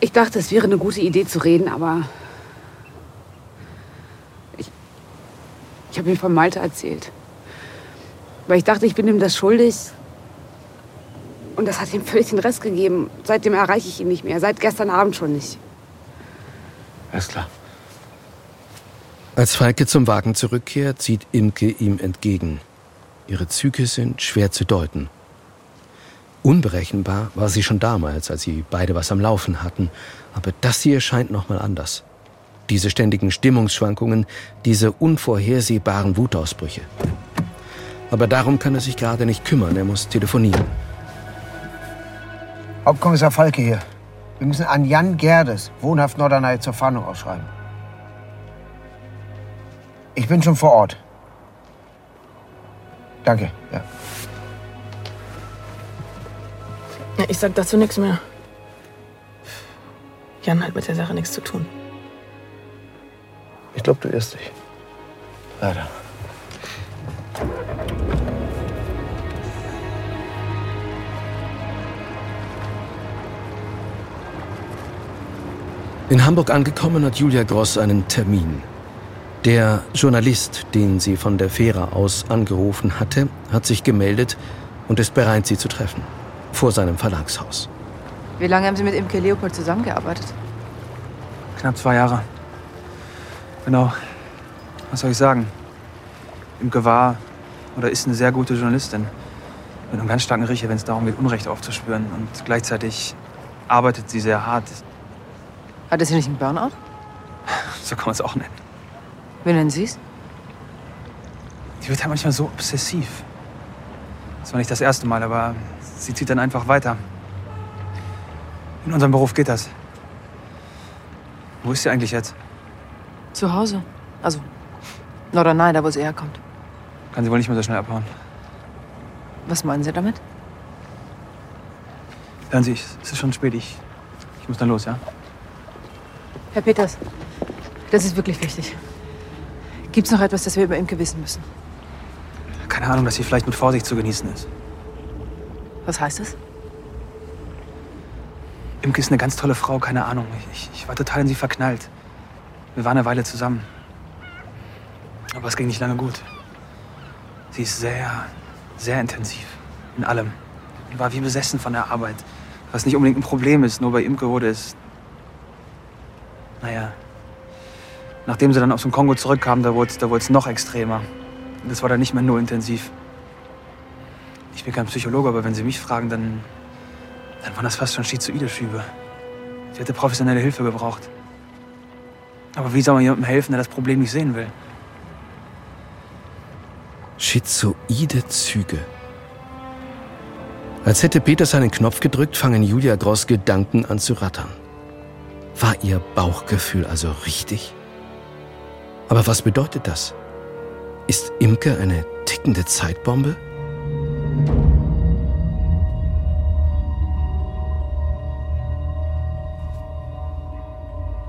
Ich dachte, es wäre eine gute Idee zu reden, aber ich, ich habe ihm von Malte erzählt. Weil ich dachte, ich bin ihm das schuldig. Und das hat ihm völlig den Rest gegeben. Seitdem erreiche ich ihn nicht mehr. Seit gestern Abend schon nicht. Alles klar. Als Falke zum Wagen zurückkehrt, zieht Imke ihm entgegen. Ihre Züge sind schwer zu deuten. Unberechenbar war sie schon damals, als sie beide was am Laufen hatten. Aber das hier scheint noch mal anders. Diese ständigen Stimmungsschwankungen, diese unvorhersehbaren Wutausbrüche. Aber darum kann er sich gerade nicht kümmern. Er muss telefonieren. Hauptkommissar Falke hier. Wir müssen an Jan Gerdes, wohnhaft Norderney, zur Fahndung ausschreiben. Ich bin schon vor Ort. Danke, ja. Ich sag dazu nichts mehr. Jan hat mit der Sache nichts zu tun. Ich glaube, du irrst dich. Leider. In Hamburg angekommen hat Julia Gross einen Termin. Der Journalist, den sie von der Fähre aus angerufen hatte, hat sich gemeldet und ist bereit, sie zu treffen. Vor seinem Verlagshaus. Wie lange haben Sie mit Imke Leopold zusammengearbeitet? Knapp zwei Jahre. Genau. Was soll ich sagen? Imke war oder ist eine sehr gute Journalistin. Mit einem ganz starken Riecher, wenn es darum geht, Unrecht aufzuspüren. Und gleichzeitig arbeitet sie sehr hart. Hatte sie nicht einen Burnout? So kann man es auch nennen. Wie nennen Sie es? Die wird ja manchmal so obsessiv. Das war nicht das erste Mal, aber sie zieht dann einfach weiter. In unserem Beruf geht das. Wo ist sie eigentlich jetzt? Zu Hause. Also, Norderney, da wo sie herkommt. Kann sie wohl nicht mehr so schnell abhauen. Was meinen Sie damit? Hören Sie, es ist schon spät. Ich, ich muss dann los, ja? Herr Peters, das ist wirklich wichtig. Gibt's noch etwas, das wir über Imke wissen müssen? Keine Ahnung, dass sie vielleicht mit Vorsicht zu genießen ist. Was heißt das? Imke ist eine ganz tolle Frau, keine Ahnung. Ich, ich war total in sie verknallt. Wir waren eine Weile zusammen. Aber es ging nicht lange gut. Sie ist sehr, sehr intensiv. In allem. Und war wie besessen von der Arbeit. Was nicht unbedingt ein Problem ist, nur bei Imke wurde es. Naja. Nachdem sie dann aus dem Kongo zurückkam, da wurde es da noch extremer. Und das war dann nicht mehr nur intensiv. Ich bin kein Psychologe, aber wenn Sie mich fragen, dann, dann waren das fast schon schizoide Schübe. Sie hätte professionelle Hilfe gebraucht. Aber wie soll man jemandem helfen, der das Problem nicht sehen will? Schizoide Züge. Als hätte Peter seinen Knopf gedrückt, fangen Julia Gross Gedanken an zu rattern. War ihr Bauchgefühl also richtig? Aber was bedeutet das? Ist Imke eine tickende Zeitbombe?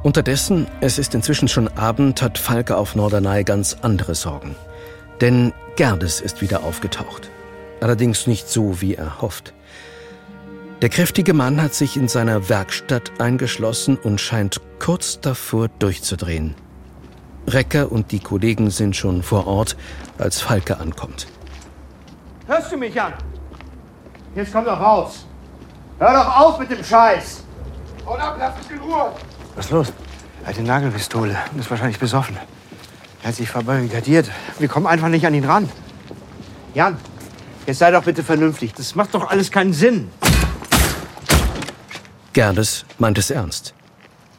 Unterdessen, es ist inzwischen schon Abend, hat Falke auf Norderney ganz andere Sorgen. Denn Gerdes ist wieder aufgetaucht. Allerdings nicht so, wie er hofft. Der kräftige Mann hat sich in seiner Werkstatt eingeschlossen und scheint kurz davor durchzudrehen. Recker und die Kollegen sind schon vor Ort, als Falke ankommt. Hörst du mich an? Jetzt komm doch raus. Hör doch auf mit dem Scheiß. Und ab, lass mich in Ruhe. Was ist los? Er hat eine Nagelpistole und ist wahrscheinlich besoffen. Er hat sich verbarrikadiert. Wir kommen einfach nicht an ihn ran. Jan, jetzt sei doch bitte vernünftig. Das macht doch alles keinen Sinn. Gerdes meint es ernst.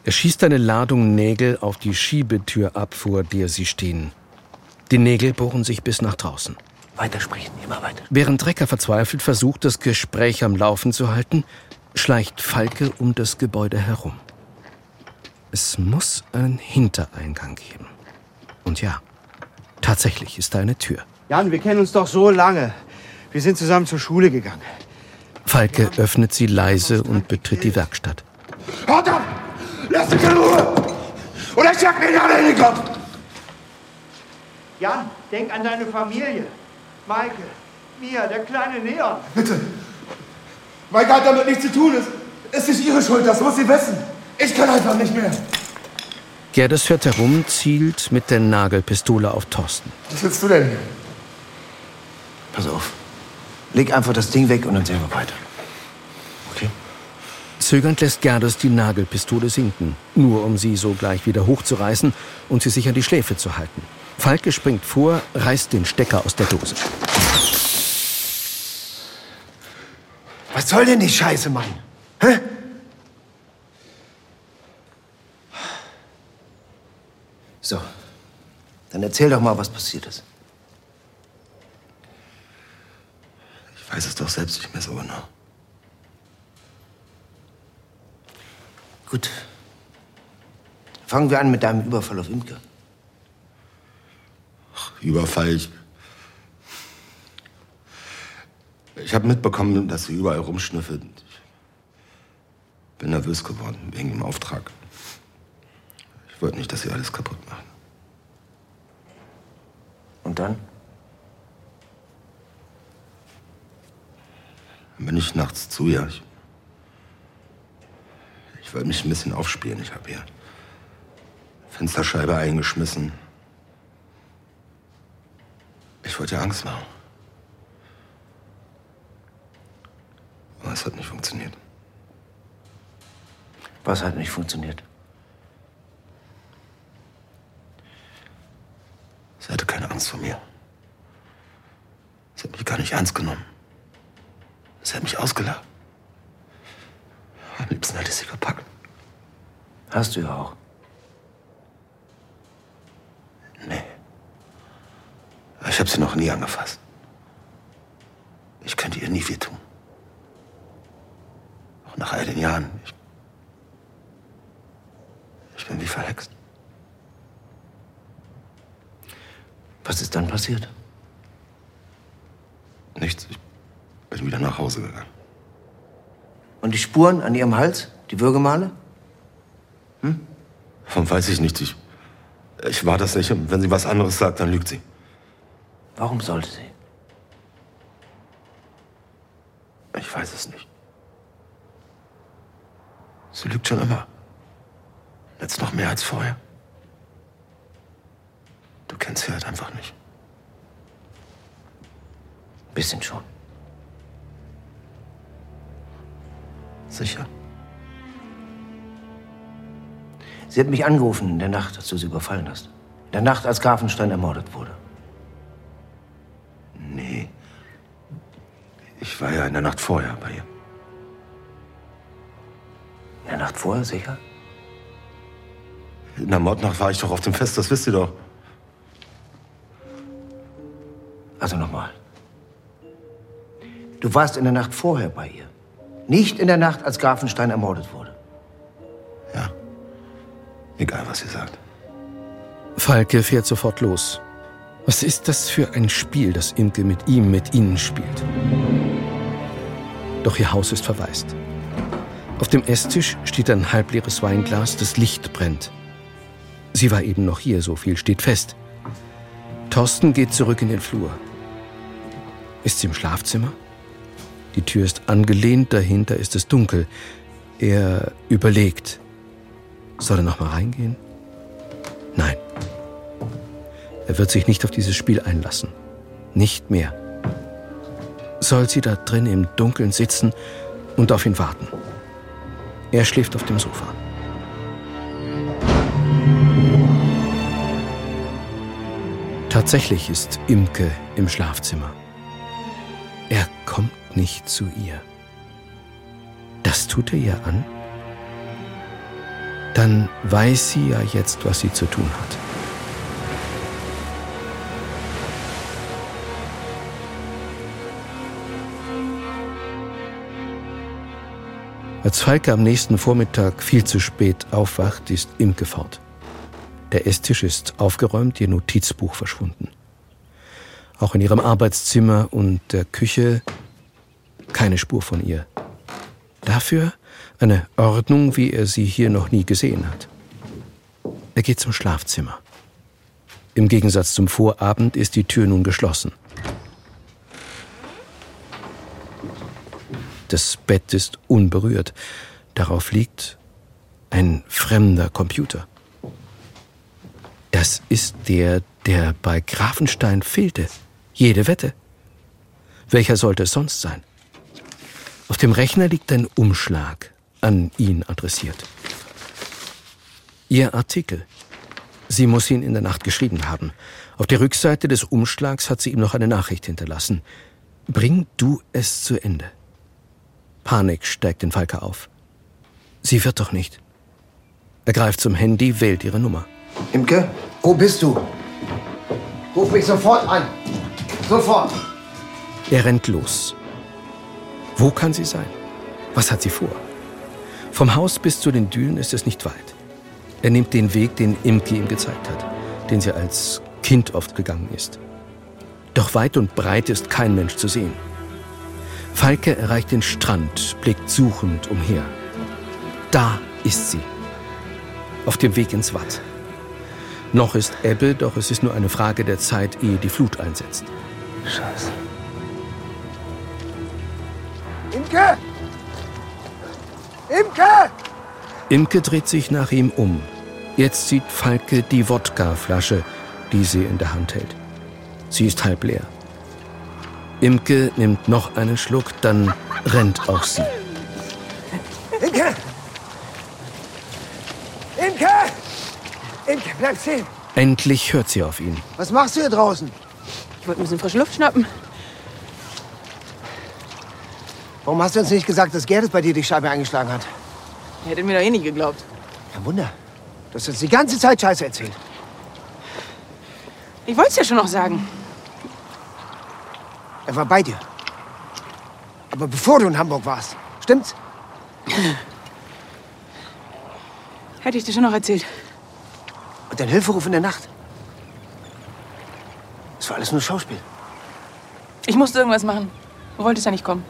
Er schießt eine Ladung Nägel auf die Schiebetür ab, vor der sie stehen. Die Nägel bohren sich bis nach draußen. Weitersprechen, immer weiter. Während Drecker verzweifelt versucht, das Gespräch am Laufen zu halten, schleicht Falke um das Gebäude herum. Es muss einen Hintereingang geben. Und ja, Tatsächlich ist da eine Tür. Jan, wir kennen uns doch so lange. Wir sind zusammen zur Schule gegangen. Falke öffnet sie leise und betritt die Werkstatt. Haut ab! Lass mich in Ruhe! Oder ich jag mir alle in den Kopf! Jan, denk an deine Familie. Maike, Mia, der kleine Neon. Bitte! Maike hat damit nichts zu tun. Es ist nicht ihre Schuld, das muss sie wissen. Ich kann einfach nicht mehr. Gerdes fährt herum, zielt mit der Nagelpistole auf Thorsten. Was willst du denn hier? Pass auf. Leg einfach das Ding weg und dann sehen wir weiter. Zögernd lässt Gerdes die Nagelpistole sinken, nur um sie sogleich wieder hochzureißen und sie sich an die Schläfe zu halten. Falke springt vor, reißt den Stecker aus der Dose. Was soll denn die Scheiße, Mann? Hä? So, dann erzähl doch mal, was passiert ist. Ich weiß es doch selbst nicht mehr so genau. Gut. Fangen wir an mit deinem Überfall auf Imke. Überfall. Ich, ich habe mitbekommen, dass sie überall rumschnüffelt. Ich bin nervös geworden wegen dem Auftrag. Ich wollte nicht, dass sie alles kaputt machen. Und dann? Dann bin ich nachts zu ihr. Ich, ich wollte mich ein bisschen aufspielen. Ich habe ihr Fensterscheibe eingeschmissen. Ich wollte ihr Angst machen. Aber es hat nicht funktioniert. Was hat nicht funktioniert? Sie hatte keine Angst vor mir. Sie hat mich gar nicht ernst genommen. Sie hat mich ausgelacht. Am liebsten hätte ich sie gepackt. Hast du ja auch. Nee. Ich habe sie noch nie angefasst. Ich könnte ihr nie wehtun. Auch nach all den Jahren. Ich, ich bin wie verhext. Was ist dann passiert? Nichts. Ich bin wieder nach Hause gegangen. Und die Spuren an ihrem Hals? Die Würgemale? Von weiß ich nicht. Ich, ich war das nicht. Und wenn sie was anderes sagt, dann lügt sie. Warum sollte sie? Ich weiß es nicht. Sie lügt schon immer. Jetzt noch mehr als vorher. Du kennst sie halt einfach nicht. Bisschen schon. Sicher. Sie hat mich angerufen in der Nacht, als du sie überfallen hast. In der Nacht, als Grafenstein ermordet wurde. Nee. Ich war ja in der Nacht vorher bei ihr. In der Nacht vorher, sicher? In der Mordnacht war ich doch auf dem Fest, das wisst ihr doch. Also nochmal. Du warst in der Nacht vorher bei ihr. Nicht in der Nacht, als Grafenstein ermordet wurde. Egal, was ihr sagt. Falke fährt sofort los. Was ist das für ein Spiel, das Imke mit ihm, mit ihnen spielt? Doch ihr Haus ist verwaist. Auf dem Esstisch steht ein halbleeres Weinglas, das Licht brennt. Sie war eben noch hier, so viel steht fest. Thorsten geht zurück in den Flur. Ist sie im Schlafzimmer? Die Tür ist angelehnt, dahinter ist es dunkel. Er überlegt. Soll er noch mal reingehen? Nein. Er wird sich nicht auf dieses Spiel einlassen. Nicht mehr. Soll sie da drin im Dunkeln sitzen und auf ihn warten? Er schläft auf dem Sofa. Tatsächlich ist Imke im Schlafzimmer. Er kommt nicht zu ihr. Das tut er ihr an? Dann weiß sie ja jetzt, was sie zu tun hat. Als Falke am nächsten Vormittag viel zu spät aufwacht, ist Imke fort. Der Esstisch ist aufgeräumt, ihr Notizbuch verschwunden. Auch in ihrem Arbeitszimmer und der Küche keine Spur von ihr. Dafür eine Ordnung, wie er sie hier noch nie gesehen hat. Er geht zum Schlafzimmer. Im Gegensatz zum Vorabend ist die Tür nun geschlossen. Das Bett ist unberührt. Darauf liegt ein fremder Computer. Das ist der, der bei Grafenstein fehlte. Jede Wette. Welcher sollte es sonst sein? Auf dem Rechner liegt ein Umschlag, an ihn adressiert. Ihr Artikel. Sie muss ihn in der Nacht geschrieben haben. Auf der Rückseite des Umschlags hat sie ihm noch eine Nachricht hinterlassen. Bring du es zu Ende. Panik steigt in Falke auf. Sie wird doch nicht. Er greift zum Handy, wählt ihre Nummer. Imke, wo bist du? Ruf mich sofort an. Sofort. Er rennt los. Wo kann sie sein? Was hat sie vor? Vom Haus bis zu den Dünen ist es nicht weit. Er nimmt den Weg, den Imke ihm gezeigt hat, den sie als Kind oft gegangen ist. Doch weit und breit ist kein Mensch zu sehen. Falke erreicht den Strand, blickt suchend umher. Da ist sie. Auf dem Weg ins Watt. Noch ist Ebbe, doch es ist nur eine Frage der Zeit, ehe die Flut einsetzt. Scheiße. Imke! Imke dreht sich nach ihm um. Jetzt sieht Falke die Wodkaflasche, die sie in der Hand hält. Sie ist halb leer. Imke nimmt noch einen Schluck, dann rennt auch sie. Imke! Imke! Imke, bleib stehen! Endlich hört sie auf ihn. Was machst du hier draußen? Ich wollte ein bisschen frische Luft schnappen. Warum hast du uns nicht gesagt, dass Gerdes bei dir die Scheibe eingeschlagen hat? Ihr hättet mir doch eh nicht geglaubt. Kein Wunder. Du hast uns die ganze Zeit Scheiße erzählt. Ich wollte es ja schon noch sagen. Er war bei dir. Aber bevor du in Hamburg warst. Stimmt's? Hätte ich dir schon noch erzählt. Und dein Hilferuf in der Nacht. Das war alles nur Schauspiel. Ich musste irgendwas machen. Du wolltest ja nicht kommen.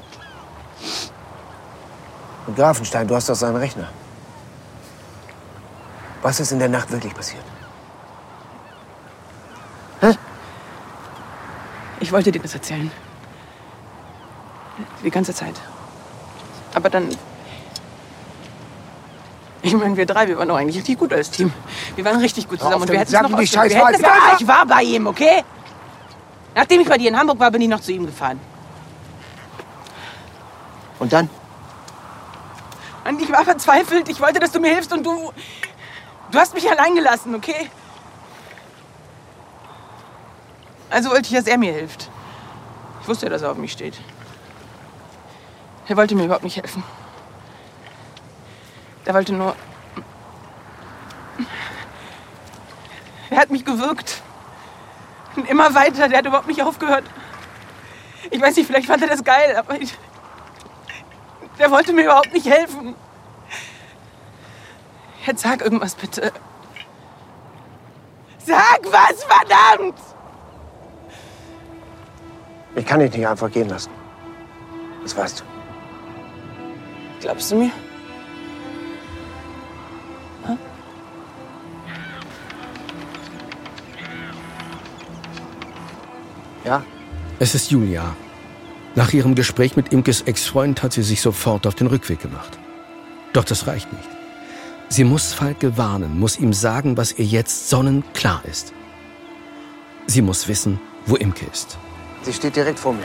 Und Grafenstein, du hast doch seinen Rechner. Was ist in der Nacht wirklich passiert? Ich wollte dir das erzählen. Die ganze Zeit. Aber dann. Ich meine, wir drei, wir waren doch eigentlich richtig gut als Team. Wir waren richtig gut zusammen und wir hätten sag noch ausstellen- wir hätten- Alter. Ja, Ich war bei ihm, okay? Nachdem ich bei dir in Hamburg war, bin ich noch zu ihm gefahren. Und dann? Und ich war verzweifelt. Ich wollte, dass du mir hilfst und du. Du hast mich allein gelassen, okay? Also wollte ich, dass er mir hilft. Ich wusste ja, dass er auf mich steht. Er wollte mir überhaupt nicht helfen. Er wollte nur. Er hat mich gewürgt. Und immer weiter. Der hat überhaupt nicht aufgehört. Ich weiß nicht, vielleicht fand er das geil, aber ich. Der wollte mir überhaupt nicht helfen. Jetzt sag irgendwas bitte. Sag was, verdammt! Ich kann dich nicht einfach gehen lassen. Das weißt du. Glaubst du mir? Ja? Es ist Julia. Nach ihrem Gespräch mit Imkes Ex-Freund hat sie sich sofort auf den Rückweg gemacht. Doch das reicht nicht. Sie muss Falke warnen, muss ihm sagen, was ihr jetzt sonnenklar ist. Sie muss wissen, wo Imke ist. Sie steht direkt vor mir.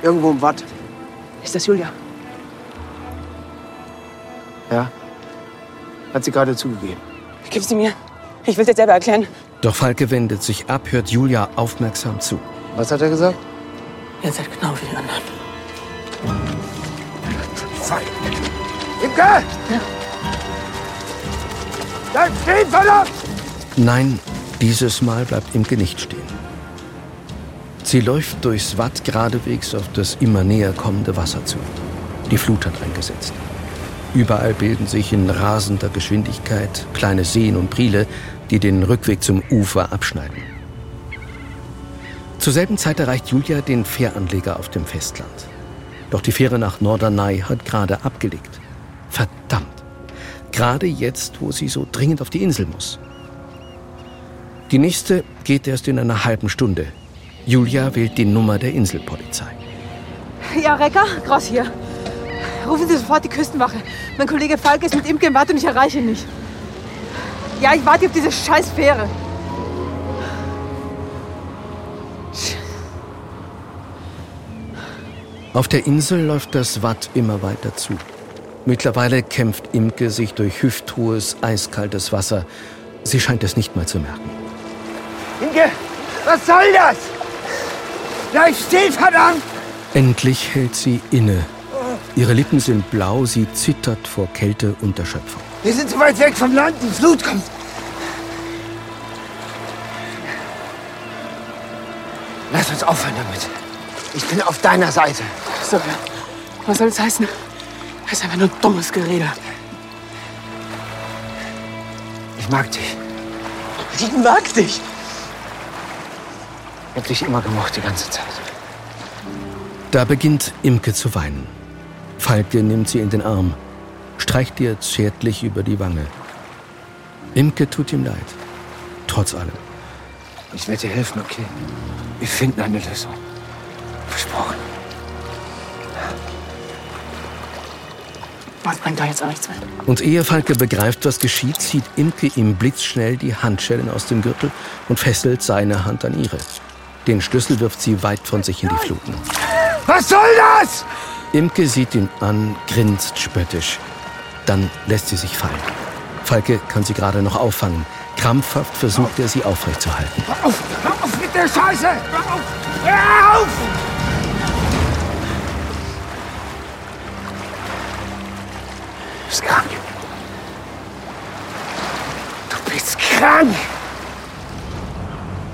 Irgendwo im Watt. Ist das Julia? Ja. Hat sie gerade zugegeben. Gib sie mir. Ich will es jetzt selber erklären. Doch Falke wendet sich ab, hört Julia aufmerksam zu. Was hat er gesagt? Ihr seid genau wie die anderen. Imke! Ja. Bleib stehen, verdammt! Nein, dieses Mal bleibt Imke nicht stehen. Sie läuft durchs Watt geradewegs auf das immer näher kommende Wasser zu. Die Flut hat eingesetzt. Überall bilden sich in rasender Geschwindigkeit kleine Seen und Priele, die den Rückweg zum Ufer abschneiden. Zur selben Zeit erreicht Julia den Fähranleger auf dem Festland. Doch die Fähre nach Norderney hat gerade abgelegt. Verdammt! Gerade jetzt, wo sie so dringend auf die Insel muss. Die nächste geht erst in einer halben Stunde. Julia wählt die Nummer der Inselpolizei. Ja, Recker, Gross hier. Rufen Sie sofort die Küstenwache. Mein Kollege Falk ist mit Imke im Watt und ich erreiche ihn nicht. Ja, ich warte auf diese scheiß Fähre. Auf der Insel läuft das Watt immer weiter zu. Mittlerweile kämpft Imke sich durch hüfthohes, eiskaltes Wasser. Sie scheint es nicht mal zu merken. Inge, was soll das? Bleib still, verdammt! Endlich hält sie inne. Ihre Lippen sind blau, sie zittert vor Kälte und Erschöpfung. Wir sind zu weit weg vom Land, die Flut kommt. Lass uns aufhören damit. Ich bin auf deiner Seite. So, was soll das heißen? Das ist einfach nur dummes Gerede. Ich mag dich. Ich mag dich. Ich hab dich immer gemocht, die ganze Zeit. Da beginnt Imke zu weinen. Falke nimmt sie in den Arm, streicht ihr zärtlich über die Wange. Imke tut ihm leid, trotz allem. Ich werde dir helfen, okay? Wir finden eine Lösung. Versprochen. Was bringt da jetzt auch nichts mehr? Und ehe Falke begreift, was geschieht, zieht Imke ihm blitzschnell die Handschellen aus dem Gürtel und fesselt seine Hand an ihre. Den Schlüssel wirft sie weit von sich in die Fluten. Was soll das? Imke sieht ihn an, grinst spöttisch. Dann lässt sie sich fallen. Falke kann sie gerade noch auffangen. Krampfhaft versucht er, sie aufrechtzuerhalten. Hör auf! Hör auf mit der Scheiße! Hör auf! Hör auf! Du bist krank. Du bist krank!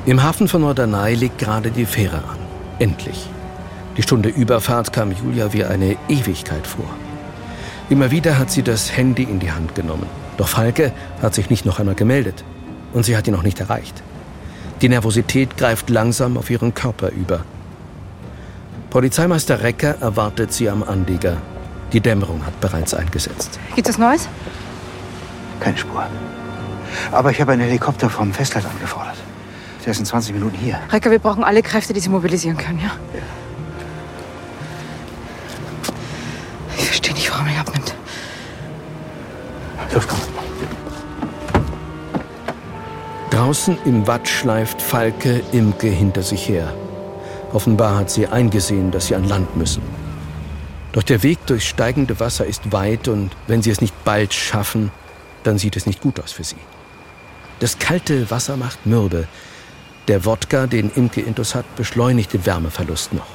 Im Hafen von Norderney liegt gerade die Fähre an. Endlich. Die Stunde Überfahrt kam Julia wie eine Ewigkeit vor. Immer wieder hat sie das Handy in die Hand genommen. Doch Falke hat sich nicht noch einmal gemeldet. Und sie hat ihn noch nicht erreicht. Die Nervosität greift langsam auf ihren Körper über. Polizeimeister Recker erwartet sie am Anlieger. Die Dämmerung hat bereits eingesetzt. Gibt's was Neues? Keine Spur. Aber ich habe einen Helikopter vom Festland angefordert. Der ist in 20 Minuten hier. Recker, wir brauchen alle Kräfte, die sie mobilisieren können, ja? Ich Los, komm. Draußen im Watt schleift Falke Imke hinter sich her. Offenbar hat sie eingesehen, dass sie an Land müssen. Doch der Weg durchs steigende Wasser ist weit und wenn sie es nicht bald schaffen, dann sieht es nicht gut aus für sie. Das kalte Wasser macht mürbe. Der Wodka, den Imke intus hat, beschleunigt den Wärmeverlust noch.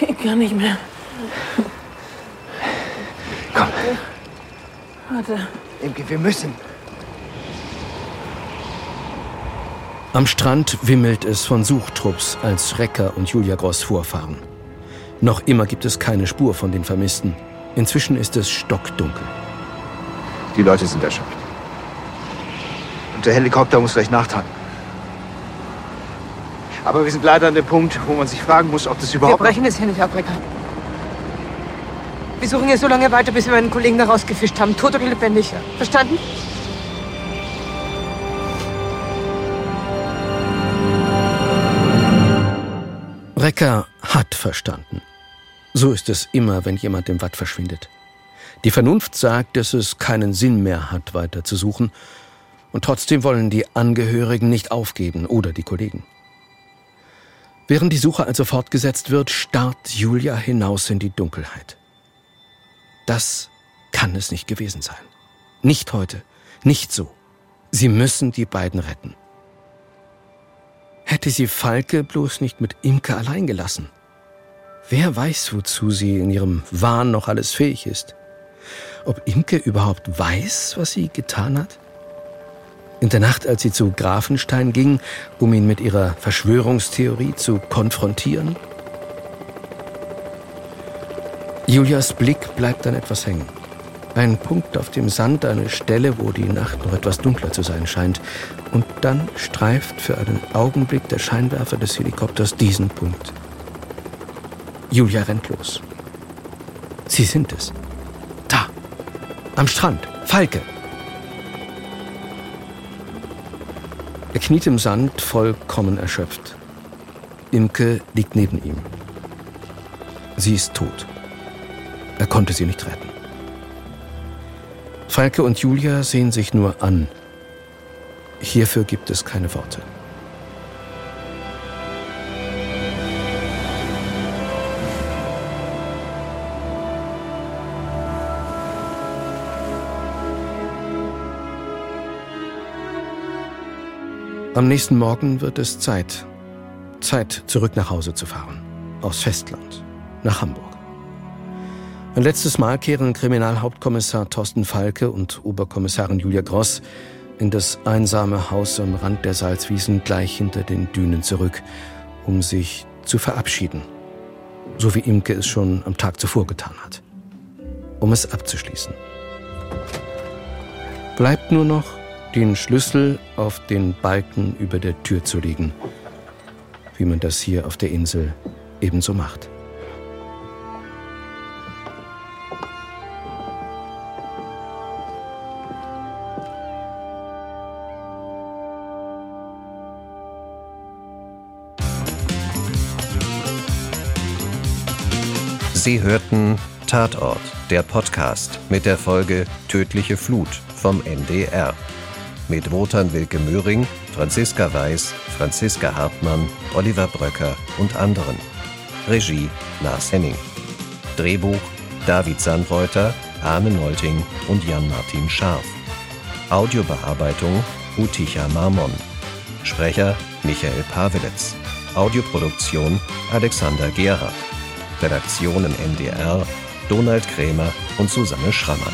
Ich kann nicht mehr. Komm, Warte. Imke, wir müssen. Am Strand wimmelt es von Suchtrupps, als Recker und Julia Gross vorfahren. Noch immer gibt es keine Spur von den Vermissten. Inzwischen ist es stockdunkel. Die Leute sind erschöpft. Und der Helikopter muss gleich nachtanken. Aber wir sind leider an dem Punkt, wo man sich fragen muss, ob das Wir überhaupt... brechen es hier nicht ab, Recker. Wir suchen hier so lange weiter, bis wir meinen Kollegen da rausgefischt haben. Tot oder lebendig. Verstanden? Recker hat verstanden. So ist es immer, wenn jemand im Watt verschwindet. Die Vernunft sagt, dass es keinen Sinn mehr hat, weiter zu suchen. Und trotzdem wollen die Angehörigen nicht aufgeben oder die Kollegen. Während die Suche also fortgesetzt wird, starrt Julia hinaus in die Dunkelheit. Das kann es nicht gewesen sein. Nicht heute, nicht so. Sie müssen die beiden retten. Hätte sie Falke bloß nicht mit Imke allein gelassen. Wer weiß, wozu sie in ihrem Wahn noch alles fähig ist. Ob Imke überhaupt weiß, was sie getan hat? In der Nacht, als sie zu Grafenstein ging, um ihn mit ihrer Verschwörungstheorie zu konfrontieren? Julias Blick bleibt dann etwas hängen. Ein Punkt auf dem Sand, eine Stelle, wo die Nacht noch etwas dunkler zu sein scheint. Und dann streift für einen Augenblick der Scheinwerfer des Helikopters diesen Punkt. Julia rennt los. Sie sind es. Da, am Strand, Falke. Er kniet im Sand, vollkommen erschöpft. Imke liegt neben ihm. Sie ist tot. Er konnte sie nicht retten. Falke und Julia sehen sich nur an. Hierfür gibt es keine Worte. Am nächsten Morgen wird es Zeit. Zeit, zurück nach Hause zu fahren. Aus Festland. Nach Hamburg. Ein letztes Mal kehren Kriminalhauptkommissar Thorsten Falke und Oberkommissarin Julia Gross in das einsame Haus am Rand der Salzwiesen gleich hinter den Dünen zurück, um sich zu verabschieden. So wie Imke es schon am Tag zuvor getan hat. Um es abzuschließen. Bleibt nur noch, den Schlüssel auf den Balken über der Tür zu legen, wie man das hier auf der Insel ebenso macht. Sie hörten Tatort, der Podcast mit der Folge Tödliche Flut vom NDR. Mit Wotan Wilke Möhring, Franziska Weiß, Franziska Hartmann, Oliver Bröcker und anderen. Regie Lars Henning. Drehbuch David Sandreuter, Arne Nolting und Jan-Martin Scharf. Audiobearbeitung Uticha Marmon. Sprecher Michael Pavelitz. Audioproduktion Alexander Gerhardt. Redaktion im NDR Donald Krämer und Susanne Schrammer.